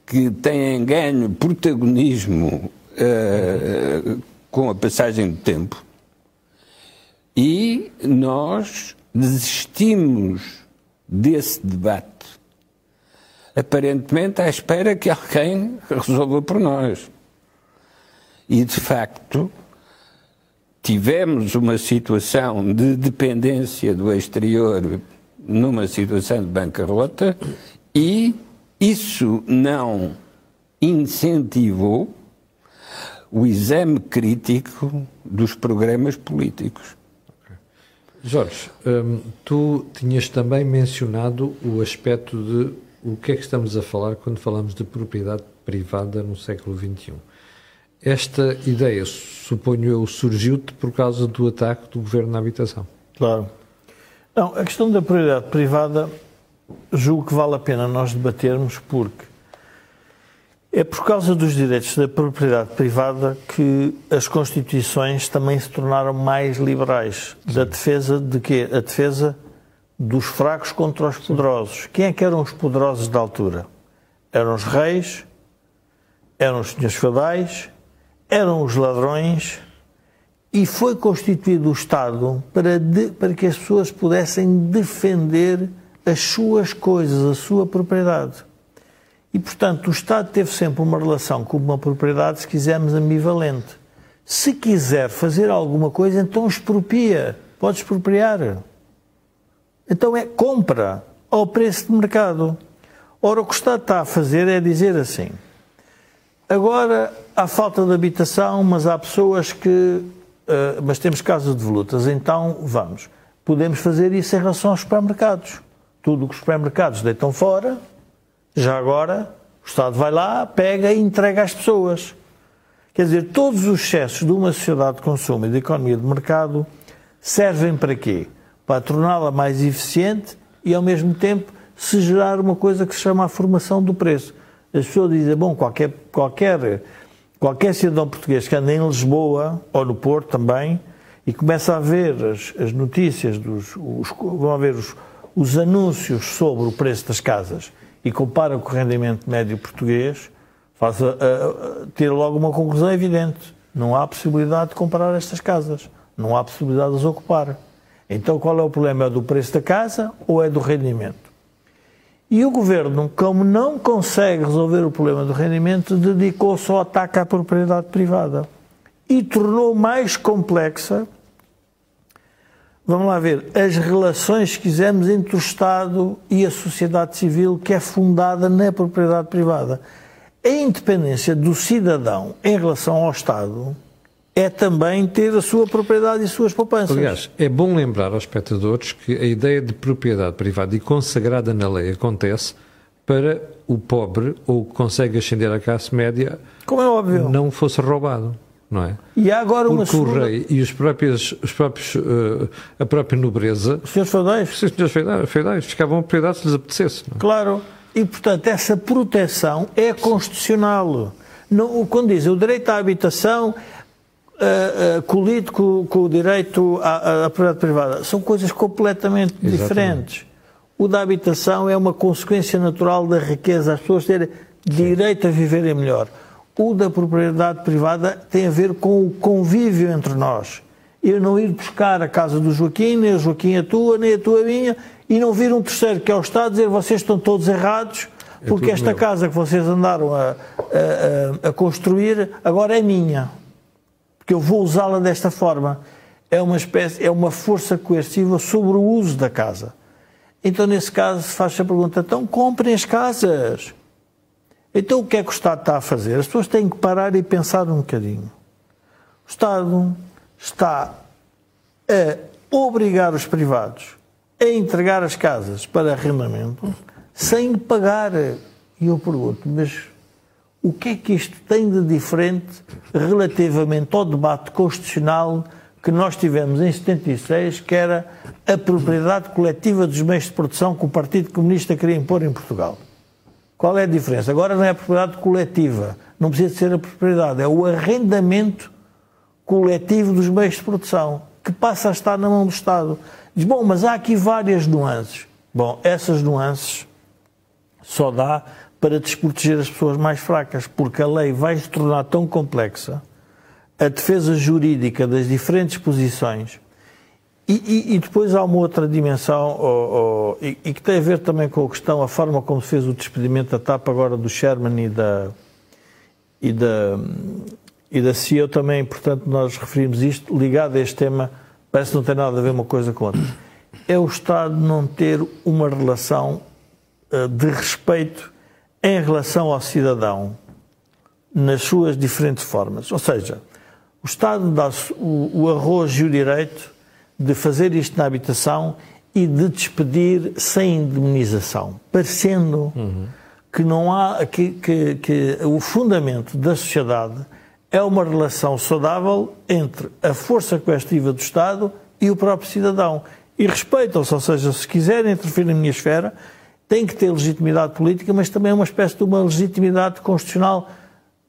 que têm ganho protagonismo uh, com a passagem do tempo, e nós desistimos desse debate, aparentemente à espera que alguém resolva por nós. E, de facto, tivemos uma situação de dependência do exterior numa situação de bancarrota e isso não incentivou o exame crítico dos programas políticos. Jorge, hum, tu tinhas também mencionado o aspecto de o que é que estamos a falar quando falamos de propriedade privada no século XXI. Esta ideia, suponho eu, surgiu-te por causa do ataque do governo na habitação. Claro. Não, a questão da propriedade privada julgo que vale a pena nós debatermos porque é por causa dos direitos da propriedade privada que as constituições também se tornaram mais liberais. Da defesa de quê? A defesa dos fracos contra os poderosos. Quem é que eram os poderosos da altura? Eram os reis, eram os senhores feudais, eram os ladrões e foi constituído o Estado para, de, para que as pessoas pudessem defender as suas coisas, a sua propriedade. E, portanto, o Estado teve sempre uma relação com uma propriedade, se quisermos, ambivalente. Se quiser fazer alguma coisa, então expropria. Pode expropriar. Então é compra ao preço de mercado. Ora, o que o Estado está a fazer é dizer assim: Agora, há falta de habitação, mas há pessoas que. Uh, mas temos casas de volutas, então vamos. Podemos fazer isso em relação aos supermercados. Tudo o que os supermercados deitam fora, já agora o Estado vai lá, pega e entrega às pessoas. Quer dizer, todos os excessos de uma sociedade de consumo e de economia de mercado servem para quê? Para torná-la mais eficiente e, ao mesmo tempo, se gerar uma coisa que se chama a formação do preço. As pessoas dizem, bom, qualquer, qualquer, qualquer cidadão português que anda em Lisboa ou no Porto também e começa a ver as, as notícias, dos, os, vão ver os, os anúncios sobre o preço das casas e compara com o rendimento médio português, faz a, a, a, ter logo uma conclusão evidente. Não há possibilidade de comprar estas casas. Não há possibilidade de as ocupar. Então qual é o problema? É do preço da casa ou é do rendimento? E o governo, como não consegue resolver o problema do rendimento, dedicou só ao ataque à propriedade privada e tornou mais complexa, vamos lá ver, as relações, que quisermos, entre o Estado e a sociedade civil, que é fundada na propriedade privada. A independência do cidadão em relação ao Estado é também ter a sua propriedade e as suas poupanças. Aliás, é bom lembrar aos espectadores que a ideia de propriedade privada e consagrada na lei acontece para o pobre ou que consegue ascender à classe média Como é óbvio. não fosse roubado. Não é? E há agora Porque uma segunda... o rei e os próprios, os próprios uh, a própria nobreza, os senhores feudais, os senhores feudais, feudais ficavam a propriedade se lhes apetecesse. É? Claro. E, portanto, essa proteção é constitucional. Não, quando dizem o direito à habitação uh, uh, colido com, com, o direito à, à, propriedade privada. São coisas completamente Exatamente. diferentes. O da habitação é uma consequência natural da riqueza, as pessoas terem direito a viverem melhor. O da propriedade privada tem a ver com o convívio entre nós. Eu não ir buscar a casa do Joaquim, nem a Joaquim a tua, nem a tua a minha, e não vir um terceiro que é o Estado dizer vocês estão todos errados, é porque é esta meu. casa que vocês andaram a, a, a, construir agora é minha porque eu vou usá-la desta forma. É uma espécie, é uma força coerciva sobre o uso da casa. Então, nesse caso, se faz a pergunta: então comprem as casas. Então, o que é que o Estado está a fazer? As pessoas têm que parar e pensar um bocadinho. O Estado está a obrigar os privados a entregar as casas para arrendamento sem pagar. E eu pergunto, mas o que é que isto tem de diferente relativamente ao debate constitucional que nós tivemos em 76, que era a propriedade coletiva dos meios de produção que o Partido Comunista queria impor em Portugal? Qual é a diferença? Agora não é a propriedade coletiva, não precisa ser a propriedade, é o arrendamento coletivo dos meios de produção, que passa a estar na mão do Estado. Diz, bom, mas há aqui várias nuances. Bom, essas nuances só dá para desproteger as pessoas mais fracas, porque a lei vai se tornar tão complexa, a defesa jurídica das diferentes posições, e, e, e depois há uma outra dimensão, oh, oh, e, e, que tem a ver também com a questão, a forma como se fez o despedimento da TAP agora do Sherman e da, e da, e da CEO também, portanto, nós referimos isto, ligado a este tema, parece que não tem nada a ver uma coisa com outra. É o Estado não ter uma relação uh, de respeito em relação ao cidadão nas suas diferentes formas. Ou seja, o Estado dá o, o arroz e o direito de fazer isto na habitação e de despedir sem indemnização, parecendo uhum. que não há que, que, que o fundamento da sociedade é uma relação saudável entre a força coercitiva do Estado e o próprio cidadão. E respeitam-se, ou seja, se quiserem interferir na minha esfera, tem que ter legitimidade política, mas também uma espécie de uma legitimidade constitucional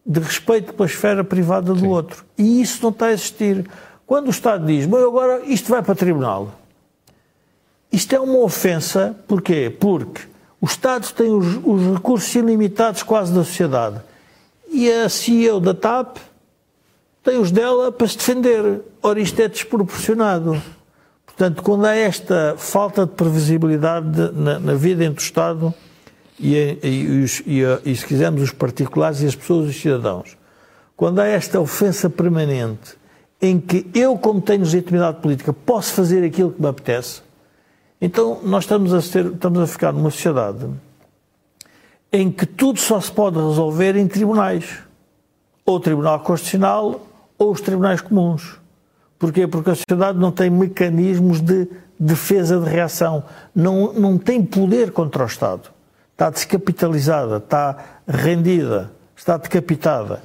de respeito pela esfera privada do Sim. outro. E isso não está a existir. Quando o Estado diz, bom, agora isto vai para o tribunal, isto é uma ofensa, porquê? Porque o Estado tem os, os recursos ilimitados quase da sociedade e a CEO da TAP tem os dela para se defender. Ora, isto é desproporcionado. Portanto, quando há esta falta de previsibilidade de, na, na, vida entre o Estado e, e, e, e, se quisermos, os particulares e as pessoas, os cidadãos, quando há esta ofensa permanente em que eu, como tenho legitimidade política, posso fazer aquilo que me apetece, então nós estamos a, ser, estamos a ficar numa sociedade em que tudo só se pode resolver em tribunais. Ou o Tribunal Constitucional ou os tribunais comuns. Porquê? Porque a sociedade não tem mecanismos de defesa de reação, não, não tem poder contra o Estado. Está descapitalizada, está rendida, está decapitada.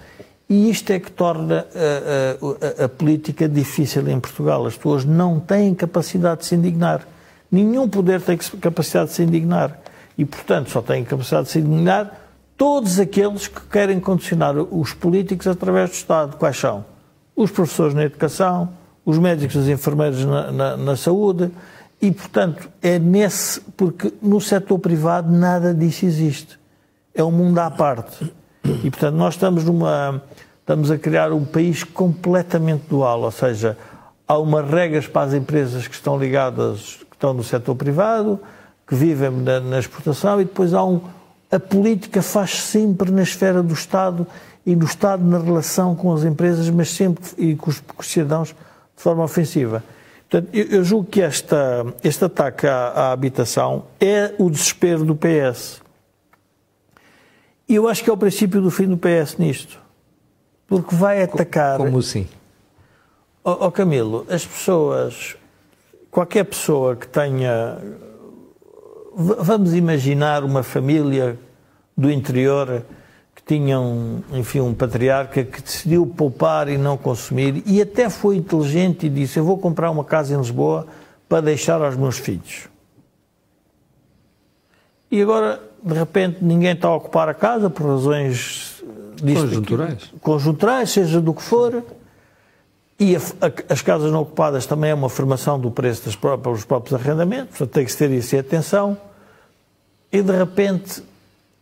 E isto é que torna a, a, a, política difícil em Portugal. As pessoas não têm capacidade de se indignar. Nenhum poder tem capacidade de se indignar. E, portanto, só têm capacidade de se indignar todos aqueles que querem condicionar os políticos através do Estado. Quais são? Os professores na educação, os médicos e os enfermeiros na, na, na saúde, e, portanto, é nesse. Porque no setor privado nada disso existe. É um mundo à parte. E, portanto, nós estamos numa. Estamos a criar um país completamente dual, ou seja, há umas regras para as empresas que estão ligadas, que estão no setor privado, que vivem na, na exportação, e depois há um. A política faz sempre na esfera do Estado e do Estado na relação com as empresas, mas sempre e com os, com os cidadãos de forma ofensiva. Portanto, eu, eu julgo que esta, este ataque à, à, habitação é o desespero do PS. E eu acho que é o princípio do fim do PS nisto. Porque vai atacar. Como assim? Ó oh, Camilo, as pessoas, qualquer pessoa que tenha. Vamos imaginar uma família do interior tinha um, enfim, um patriarca que decidiu poupar e não consumir e até foi inteligente e disse: Eu vou comprar uma casa em Lisboa para deixar aos meus filhos. E agora, de repente, ninguém está a ocupar a casa por razões conjunturais. Aqui, conjunturais, seja do que for. E a, a, as casas não ocupadas também é uma afirmação do preço das próprias, dos próprios arrendamentos, portanto tem que se ter isso em atenção. E de repente,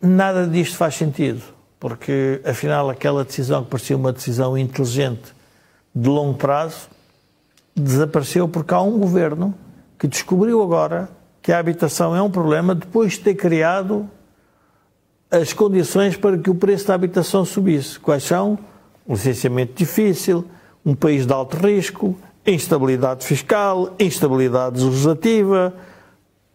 nada disto faz sentido porque afinal aquela decisão que parecia uma decisão inteligente de longo prazo desapareceu porque há um governo que descobriu agora que a habitação é um problema depois de ter criado as condições para que o preço da habitação subisse. Quais são? Licenciamento difícil, um país de alto risco, instabilidade fiscal, instabilidade legislativa,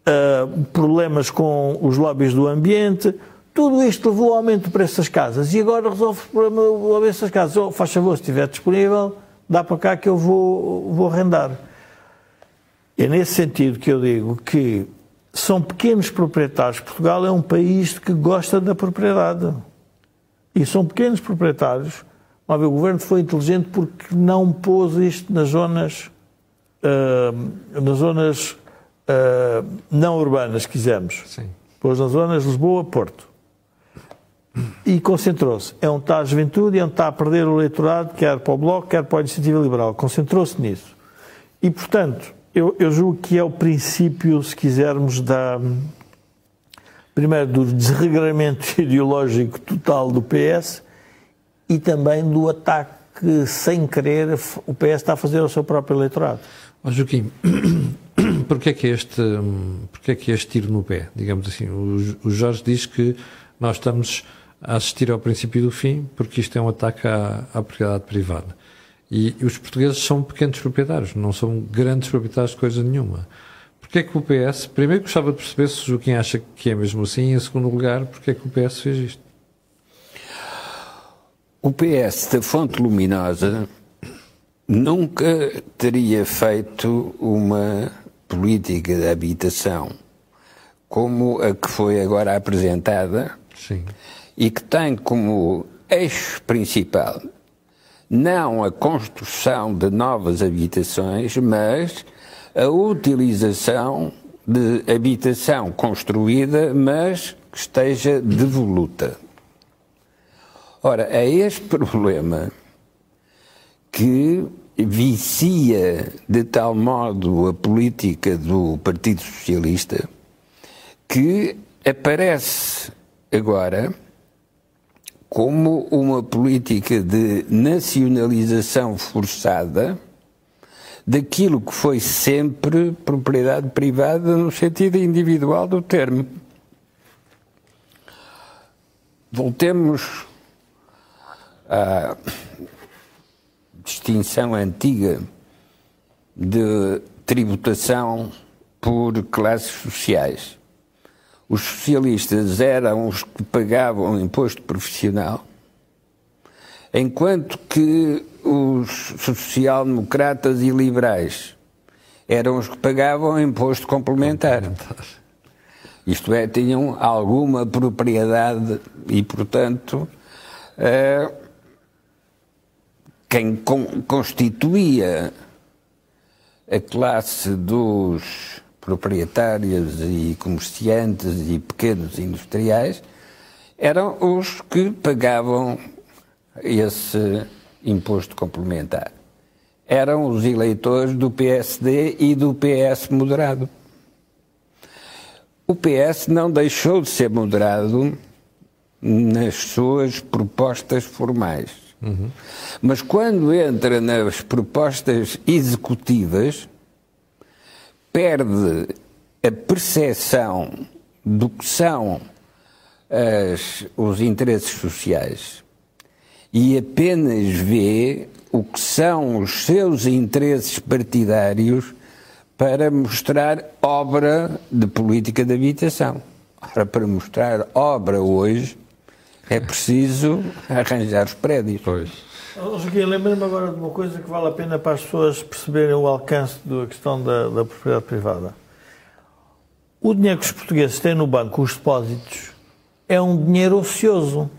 uh, problemas com os lobbies do ambiente, tudo isto levou ao aumento do preço das casas e agora resolve o problema do aumento das casas. Oh, faz favor, se estiver disponível, dá para cá que eu vou, vou arrendar. É nesse sentido que eu digo que são pequenos proprietários. Portugal é um país que gosta da propriedade. E são pequenos proprietários. Vez, o governo foi inteligente porque não pôs isto nas zonas, uh, nas zonas uh, não urbanas, quisermos. Sim. Pôs nas zonas Lisboa-Porto e concentrou-se. É onde está a juventude é onde está a perder o eleitorado, quer para o Bloco, quer para a Iniciativa Liberal. Concentrou-se nisso. E, portanto, eu, eu julgo que é o princípio, se quisermos, da. Primeiro, do desregramento ideológico total do PS e também do ataque sem querer o PS está a fazer ao seu próprio eleitorado. Oh, Joaquim, porquê é que este, porquê é que este tiro no pé, digamos assim? O, o Jorge diz que nós estamos a assistir ao princípio do fim porque isto é um ataque à, à propriedade privada. E, e os portugueses são pequenos proprietários, não são grandes proprietários de coisa nenhuma. Porquê é que o PS, primeiro gostava de perceber se o Joaquim acha que é mesmo assim, e em segundo lugar, porquê é que o PS fez isto? O PS da Fonte Luminosa nunca teria feito uma política de habitação como a que foi agora apresentada Sim. E que tem como eixo principal não a construção de novas habitações, mas a utilização de habitação construída, mas que esteja devoluta. Ora, é este problema que vicia de tal modo a política do Partido Socialista que aparece agora como uma política de nacionalização forçada daquilo que foi sempre propriedade privada no sentido individual do termo. Voltemos à distinção antiga de tributação por classes sociais os socialistas eram os que pagavam imposto profissional, enquanto que os social-democratas e liberais eram os que pagavam imposto complementar. Isto é, tinham alguma propriedade e, portanto, eh, quem constituía a classe dos proprietários e comerciantes e pequenos industriais eram os que pagavam esse imposto complementar. Eram os eleitores do PSD e do PS moderado. O PS não deixou de ser moderado nas suas propostas formais. Uhum. Mas quando entra nas propostas executivas, perde a percepção do que são as, os interesses sociais e apenas vê o que são os seus interesses partidários para mostrar obra de política de habitação. Ora, para mostrar obra hoje é preciso arranjar os prédios. Pois. Joaquim, lembra-me agora de uma coisa que vale a pena para as pessoas perceberem o alcance da questão da, da propriedade privada. O dinheiro que os portugueses têm no banco, os depósitos, é um dinheiro ocioso.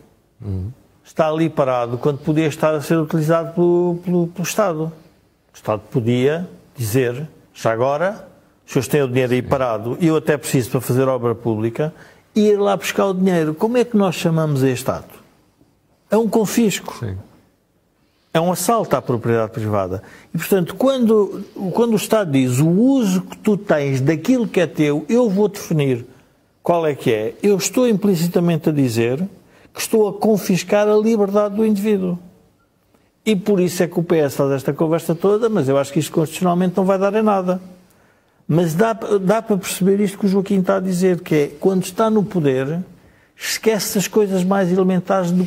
Uhum. Está ali parado quando podia estar a ser utilizado pelo, pelo, pelo Estado. O Estado podia dizer, já agora, os senhores têm o dinheiro aí parado e eu até preciso para fazer obra pública, ir lá buscar o dinheiro. Como é que nós chamamos este ato? É um confisco. Sim é um assalto à propriedade privada. E, portanto, quando, quando o Estado diz o uso que tu tens daquilo que é teu, eu vou definir qual é que é, eu estou implicitamente a dizer que estou a confiscar a liberdade do indivíduo. E por isso é que o PS faz esta conversa toda, mas eu acho que isto constitucionalmente não vai dar em nada. Mas dá, dá para perceber isto que o Joaquim está a dizer, que é, quando está no poder, esquece as coisas mais elementares do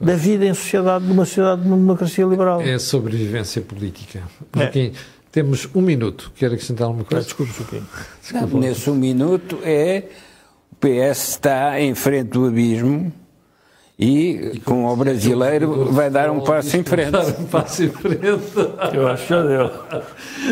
da vida em sociedade, numa sociedade de democracia liberal. É a sobrevivência política. É. temos um minuto. Quer acrescentar alguma coisa? Desculpe. Desculpe. Nesse um minuto é o PS está em frente do abismo e, e com o brasileiro vai dar um passo em frente. Dar um passo em frente. Eu acho que já deu.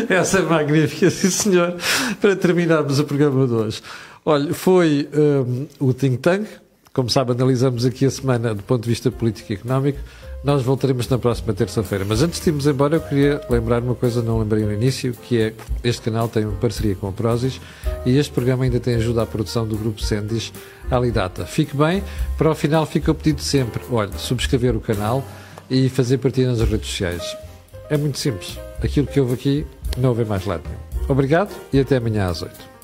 Essa é magnífica, sim senhor. Para terminarmos o programa de hoje. Olha, foi um, o Think Tank, como sabe, analisamos aqui a semana do ponto de vista político e económico. Nós voltaremos na próxima terça-feira. Mas antes de irmos embora, eu queria lembrar uma coisa, não lembrei no início, que é este canal tem uma parceria com a Prozis e este programa ainda tem ajuda à produção do grupo Sendis Alidata. Fique bem, para o final fica o pedido sempre, olha, subscrever o canal e fazer partida nas redes sociais. É muito simples. Aquilo que houve aqui, não houve mais lado nenhum. Obrigado e até amanhã às 8.